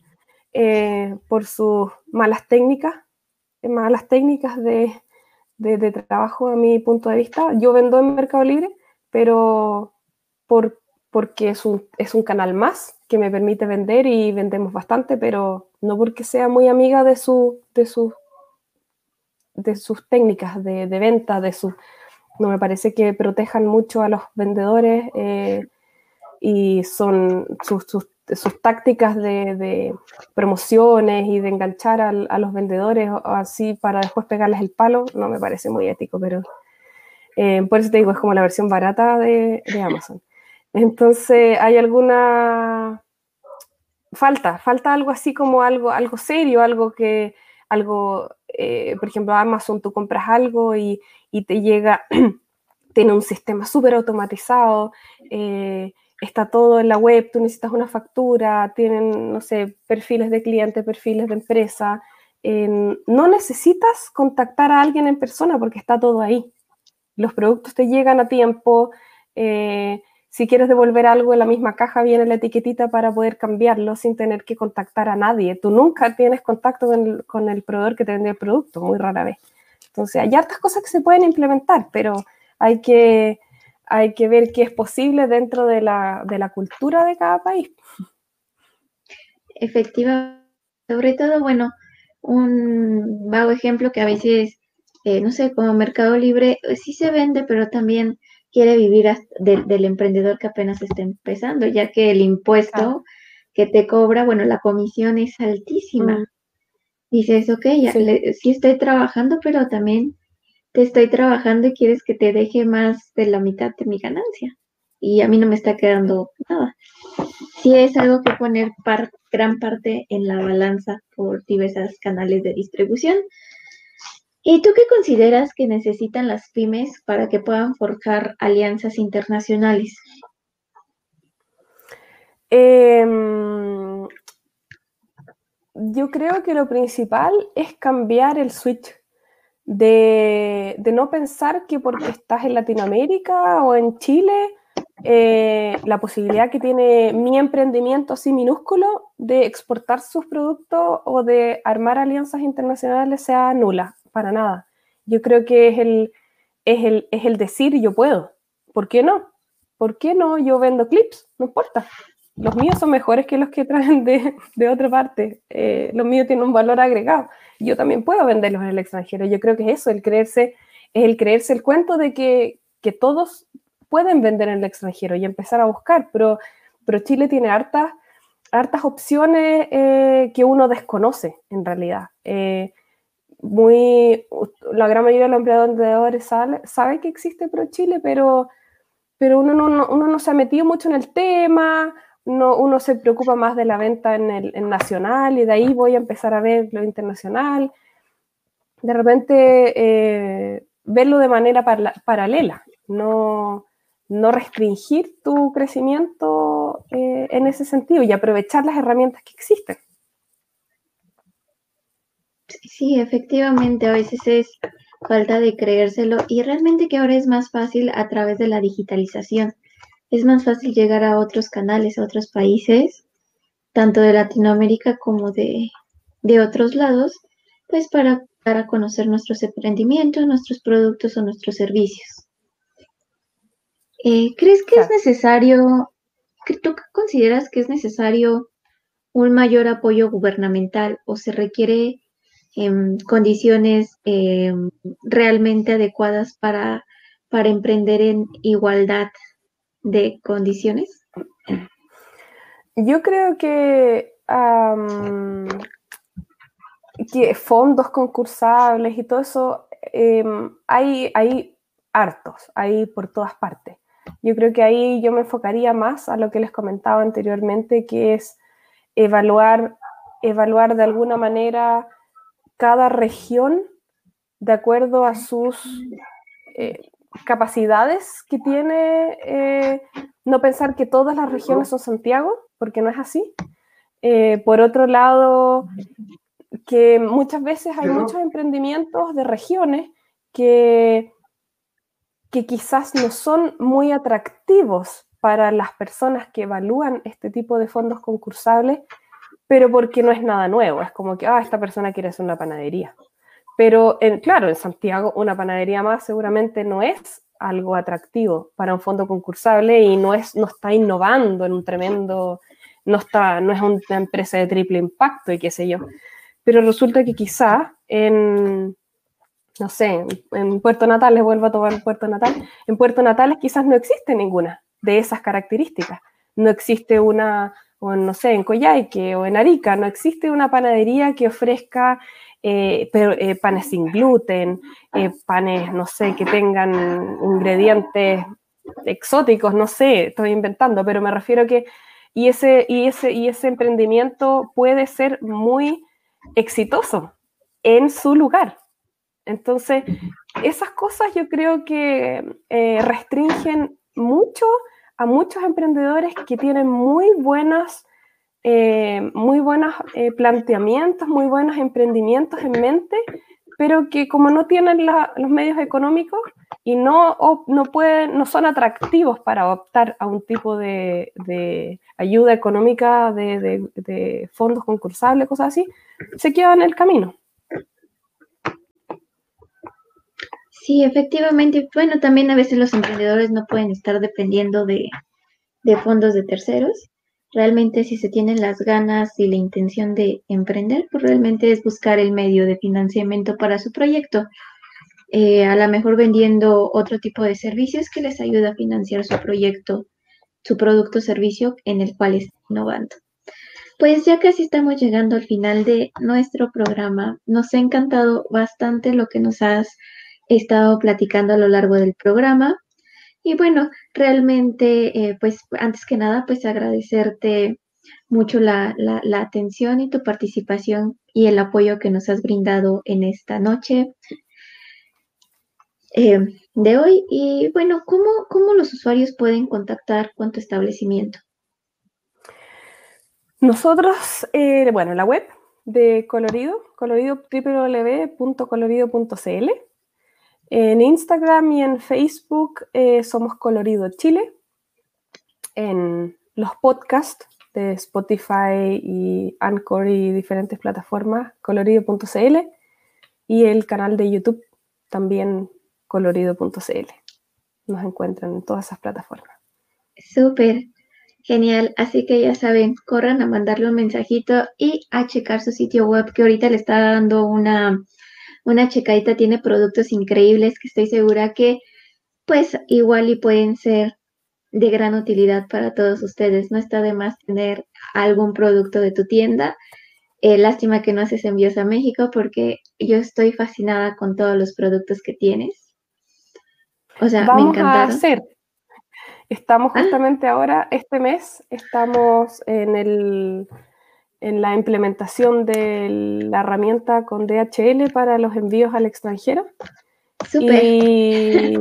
Eh, por sus malas técnicas, eh, malas técnicas de, de, trabajo a mi punto de vista. Yo vendo en Mercado Libre, pero por, porque es un, es un canal más que me permite vender y vendemos bastante, pero no porque sea muy amiga de, su, de, su, de sus técnicas de, de venta, de su, no me parece que protejan mucho a los vendedores eh, y son sus, sus sus tácticas de, promociones y de enganchar a los vendedores así para después pegarles el palo, no me parece muy ético, pero eh, por eso te digo, es como la versión barata de, Amazon. Entonces, hay alguna falta, falta algo así como algo, algo serio, algo que, algo, eh, por ejemplo, Amazon, tú compras algo y, te llega, <clears throat> tiene un sistema súper automatizado, eh, está todo en la web, tú necesitas una factura, tienen, no sé, perfiles de cliente, perfiles de empresa. no necesitas contactar a alguien en persona porque está todo ahí. Los productos te llegan a tiempo. Eh, si quieres devolver algo en la misma caja, viene la etiquetita para poder cambiarlo sin tener que contactar a nadie. Tú nunca tienes contacto con el, con el proveedor que te vende el producto, muy rara vez. Entonces, hay hartas cosas que se pueden implementar, pero hay que hay que ver qué es posible dentro de la, cultura de cada país. Efectivamente, sobre todo, bueno, un vago ejemplo que a veces, eh, no sé, como Mercado Libre eh, sí se vende, pero también quiere vivir del emprendedor que apenas está empezando, ya que el impuesto que te cobra, bueno, la comisión es altísima. Mm. Dices, ok, ya, Sí. le- sí estoy trabajando, pero también te estoy trabajando y quieres que te deje más de la mitad de mi ganancia. Y a mí no me está quedando nada. Sí es algo que poner par- gran parte en la balanza por diversos canales de distribución. ¿Y tú qué consideras que necesitan las pymes para que puedan forjar alianzas internacionales? Em, yo creo que lo principal es cambiar el switch de, de no pensar que porque estás en Latinoamérica o en Chile, eh, la posibilidad que tiene mi emprendimiento así minúsculo de exportar sus productos o de armar alianzas internacionales sea nula, para nada. Yo creo que es el, es el, es el decir yo puedo. ¿Por qué no? ¿Por qué no? Yo vendo clips, no importa. Los míos son mejores que los que traen de, de otra parte. Eh, los míos tienen un valor agregado. Yo también puedo venderlos en el extranjero. Yo creo que es eso, el creerse, es el creerse el cuento de que, que todos pueden vender en el extranjero y empezar a buscar, pero, pero Chile tiene hartas, hartas opciones eh, que uno desconoce en realidad. Eh, muy, la gran mayoría de los emprendedores sabe, sabe que existe Pro Chile, pero, pero uno, no, no, uno no se ha metido mucho en el tema, no, uno se preocupa más de la venta en el nacional y de ahí voy a empezar a ver lo internacional. De repente, eh, verlo de manera paralela, no, no restringir tu crecimiento eh, en ese sentido y aprovechar las herramientas que existen. Sí, efectivamente, a veces es falta de creérselo y realmente que ahora es más fácil a través de la digitalización. Es más fácil llegar a otros canales, a otros países, tanto de Latinoamérica como de, de otros lados, pues para, conocer nuestros emprendimientos, nuestros productos o nuestros servicios. Eh, ¿Crees que es necesario, tú consideras que es necesario un mayor apoyo gubernamental o se requiere em, condiciones em, realmente adecuadas para, para emprender en igualdad de condiciones? Yo creo que, que fondos concursables y todo eso, em, hay, hay hartos, hay por todas partes. Yo creo que ahí yo me enfocaría más a lo que les comentaba anteriormente, que es evaluar, evaluar de alguna manera cada región de acuerdo a sus eh, capacidades que tiene, eh, no pensar que todas las regiones son Santiago, porque no es así. Eh, por otro lado, que muchas veces hay muchos emprendimientos de regiones que, que quizás no son muy atractivos para las personas que evalúan este tipo de fondos concursables, pero porque no es nada nuevo, es como que, ah, esta persona quiere hacer una panadería. Pero claro, en Santiago una panadería más seguramente no es algo atractivo para un fondo concursable y no, es, no está innovando en un tremendo, no, está, no es una empresa de triple impacto y qué sé yo. Pero resulta que quizá en, no sé, en Puerto Natales, vuelvo a tomar Puerto Natal, en Puerto Natales quizás no existe ninguna de esas características. No existe una, o no sé, en Coyhaique o en Arica, no existe una panadería que ofrezca eh, pero, eh, panes sin gluten, eh, panes, no sé, que tengan ingredientes exóticos, no sé, estoy inventando, pero me refiero que, y ese, y ese, y ese emprendimiento puede ser muy exitoso en su lugar. Entonces, esas cosas yo creo que restringen mucho a muchos emprendedores que tienen muy buenas, eh, muy buenos eh, planteamientos, muy buenos emprendimientos en mente, pero que como no tienen los medios económicos y no, no, pueden, no son atractivos para optar a un tipo de, ayuda económica, de, fondos concursables, cosas así, se quedan en el camino. Sí, efectivamente. Bueno, también a veces los emprendedores no pueden estar dependiendo de, de, fondos de terceros. Realmente si se tienen las ganas y la intención de emprender, pues realmente es buscar el medio de financiamiento para su proyecto. Eh, a lo mejor vendiendo otro tipo de servicios que les ayuda a financiar su proyecto, su producto o servicio en el cual está innovando. Pues ya casi estamos llegando al final de nuestro programa. Nos ha encantado bastante lo que nos has estado platicando a lo largo del programa. Y bueno, realmente, eh, pues antes que nada, pues agradecerte mucho la, la, atención y tu participación y el apoyo que nos has brindado en esta noche eh, de hoy. Y bueno, ¿cómo, ¿cómo los usuarios pueden contactar con tu establecimiento? Nosotros, eh, bueno, la web de Colorido, colorido www.colorido.cl. En Instagram y en Facebook eh, somos Colorido Chile. En los podcasts de Spotify y Anchor y diferentes plataformas, colorido.cl. Y el canal de YouTube también colorido.cl. Nos encuentran en todas esas plataformas. Súper. Genial, así que ya saben, corran a mandarle un mensajito y a checar su sitio web que ahorita le está dando una, una checadita, tiene productos increíbles que estoy segura que pues igual y pueden ser de gran utilidad para todos ustedes. No está de más tener algún producto de tu tienda. Eh, lástima que no haces envíos a México porque yo estoy fascinada con todos los productos que tienes. O sea, me encantaron. A hacer Estamos ah. justamente ahora, este mes, estamos en, el, en la implementación de la herramienta con DHL para los envíos al extranjero. Y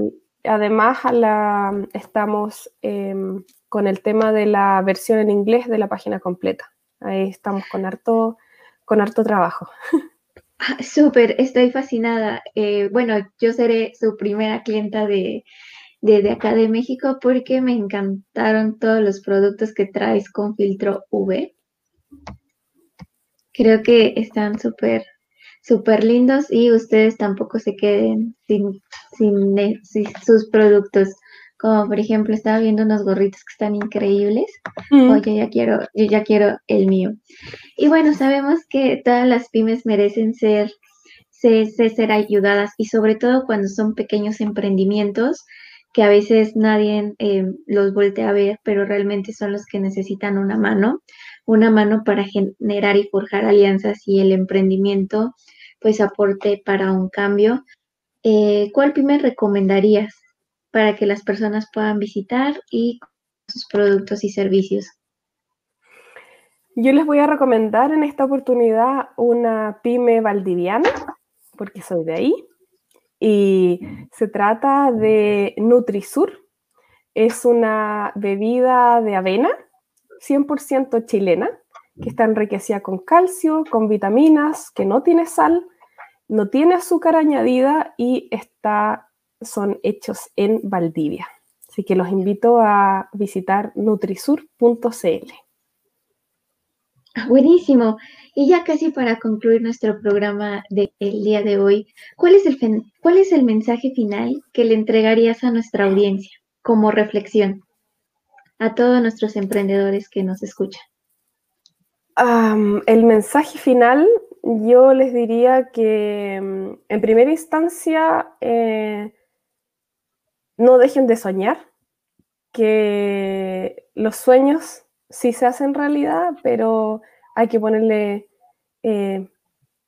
además la, estamos em, con el tema de la versión en inglés de la página completa. Ahí estamos con harto, con harto trabajo. Ah, súper, estoy fascinada. Eh, bueno, yo seré su primera clienta de, desde acá de México porque me encantaron todos los productos que traes con filtro V. Creo que están súper, súper lindos y ustedes tampoco se queden sin, sin, sus productos. Como por ejemplo, estaba viendo unos gorritos que están increíbles. Mm. Oye, ya quiero, yo ya quiero el mío. Y bueno, sabemos que todas las pymes merecen ser, ser, ser ayudadas y sobre todo cuando son pequeños emprendimientos que a veces nadie eh, los voltea a ver, pero realmente son los que necesitan una mano, una mano para generar y forjar alianzas y el emprendimiento pues aporte para un cambio. Eh, ¿Cuál pyme recomendarías para que las personas puedan visitar y sus productos y servicios? Yo les voy a recomendar en esta oportunidad una pyme valdiviana, porque soy de ahí. Y se trata de Nutrisur. Es una bebida de avena 100% chilena que está enriquecida con calcio, con vitaminas, que no tiene sal, no tiene azúcar añadida y está, son hechos en Valdivia. Así que los invito a visitar nutrisur.cl. Buenísimo. Y ya casi para concluir nuestro programa del día de hoy, ¿cuál es, el, ¿cuál es el mensaje final que le entregarías a nuestra audiencia como reflexión a todos nuestros emprendedores que nos escuchan? el mensaje final, yo les diría que mm, en primera instancia eh, no dejen de soñar, que los sueños sí se hacen realidad, pero hay que ponerle eh,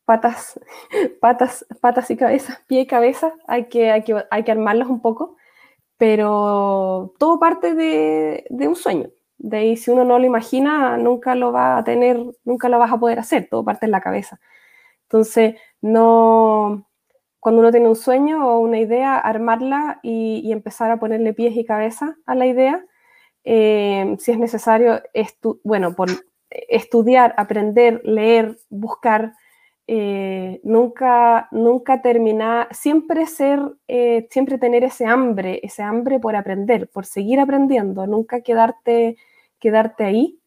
patas, <laughs> patas, patas y cabeza, pie y cabeza, hay que, hay que, hay que armarlos un poco, pero todo parte de, un sueño. De ahí, si uno no lo imagina, nunca lo va a tener, nunca lo vas a poder hacer, todo parte en la cabeza. Entonces, no, cuando uno tiene un sueño o una idea, armarla y, empezar a ponerle pies y cabeza a la idea. Eh, si es necesario, bueno, por, estudiar, aprender, leer, buscar, eh, nunca, nunca terminar, siempre ser, eh, siempre tener ese hambre, ese hambre por aprender, por seguir aprendiendo, nunca quedarte, quedarte ahí,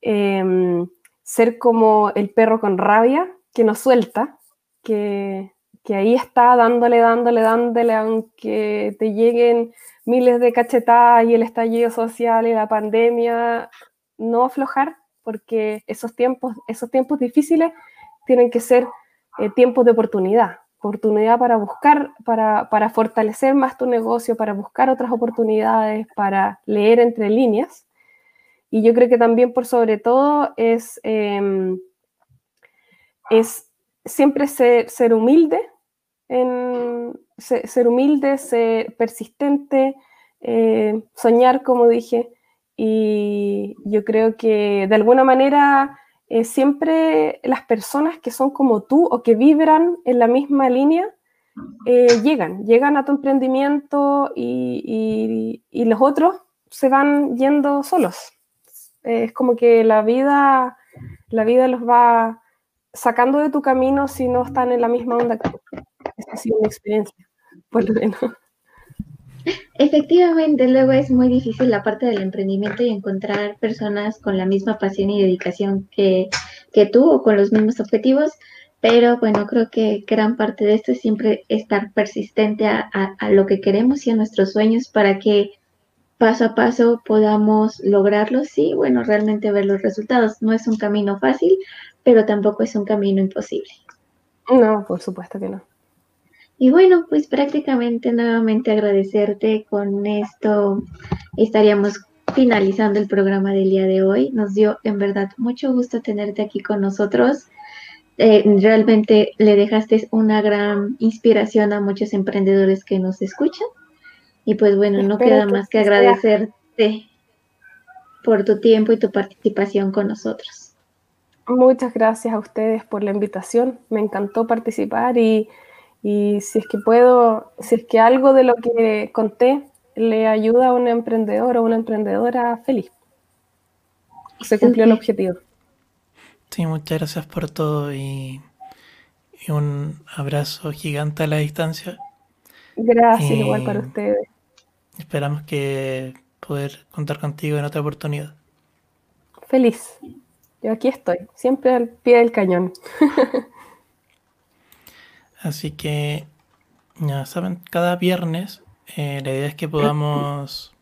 em, ser como el perro con rabia que no suelta, que, que ahí está dándole, dándole, dándole, aunque te lleguen miles de cachetadas y el estallido social y la pandemia, no aflojar, porque esos tiempos, esos tiempos difíciles tienen que ser eh, tiempos de oportunidad, oportunidad para buscar, para, para, fortalecer más tu negocio, para buscar otras oportunidades, para leer entre líneas Y yo creo que también por sobre todo es, em, es siempre ser, ser humilde, en, ser, humilde, ser persistente, eh, soñar, como dije. Y yo creo que de alguna manera eh, siempre las personas que son como tú o que vibran en la misma línea eh, llegan, llegan a tu emprendimiento y, los otros se van yendo solos. es como que la vida, la vida los va sacando de tu camino si no están en la misma onda que tú. Esta ha sido mi experiencia, por lo menos. Efectivamente, luego es muy difícil la parte del emprendimiento y encontrar personas con la misma pasión y dedicación que, que tú o con los mismos objetivos, pero bueno, creo que gran parte de esto es siempre estar persistente a, a, lo que queremos y a nuestros sueños para que paso a paso podamos lograrlos y bueno, realmente ver los resultados. No es un camino fácil, pero tampoco es un camino imposible. No, por supuesto que no. Y bueno, pues prácticamente nuevamente agradecerte. Con esto estaríamos finalizando el programa del día de hoy. Nos dio en verdad mucho gusto tenerte aquí con nosotros. Eh, realmente le dejaste una gran inspiración a muchos emprendedores que nos escuchan. Y pues bueno, no queda más que agradecerte por tu tiempo y tu participación con nosotros. Muchas gracias a ustedes por la invitación. Me encantó participar y y si es que puedo, si es que algo de lo que conté le ayuda a un emprendedor o una emprendedora feliz. Se cumplió el objetivo. Sí, muchas gracias por todo y, un abrazo gigante a la distancia. Gracias, igual para ustedes. Esperamos que poder contar contigo en otra oportunidad. Feliz. Yo aquí estoy, siempre al pie del cañón. <laughs> Así que, ya saben, cada viernes eh, la idea es que podamos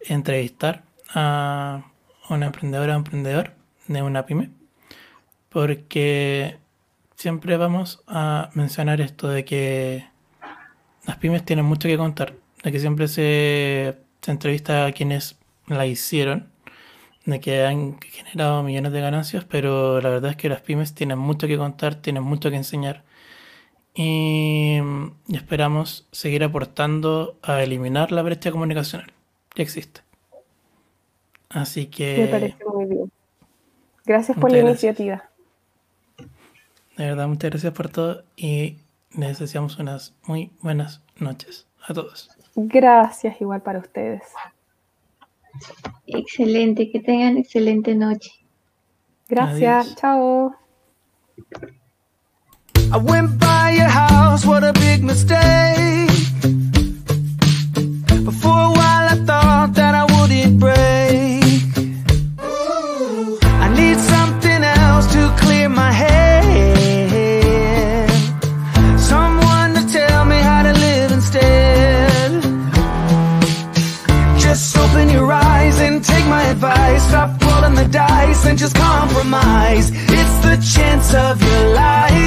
<clears throat> entrevistar a una emprendedora o emprendedor de una pyme, porque siempre vamos a mencionar esto de que las pymes tienen mucho que contar, de que siempre se, se entrevista a quienes la hicieron, de que han generado millones de ganancias, pero la verdad es que las pymes tienen mucho que contar, tienen mucho que enseñar y, esperamos seguir aportando a eliminar la brecha comunicacional que existe. Así que... Me parece muy bien. Gracias por la iniciativa. De verdad, muchas gracias por todo y les deseamos unas muy buenas noches a todos. Gracias igual para ustedes. Excelente, que tengan excelente noche. Gracias, chao. I went by your house, what a big mistake. But for a while I thought that I wouldn't break. I need something else to clear my head. Someone to tell me how to live instead. Just open your eyes and take my advice. Stop rolling the dice and just compromise. It's the chance of your life.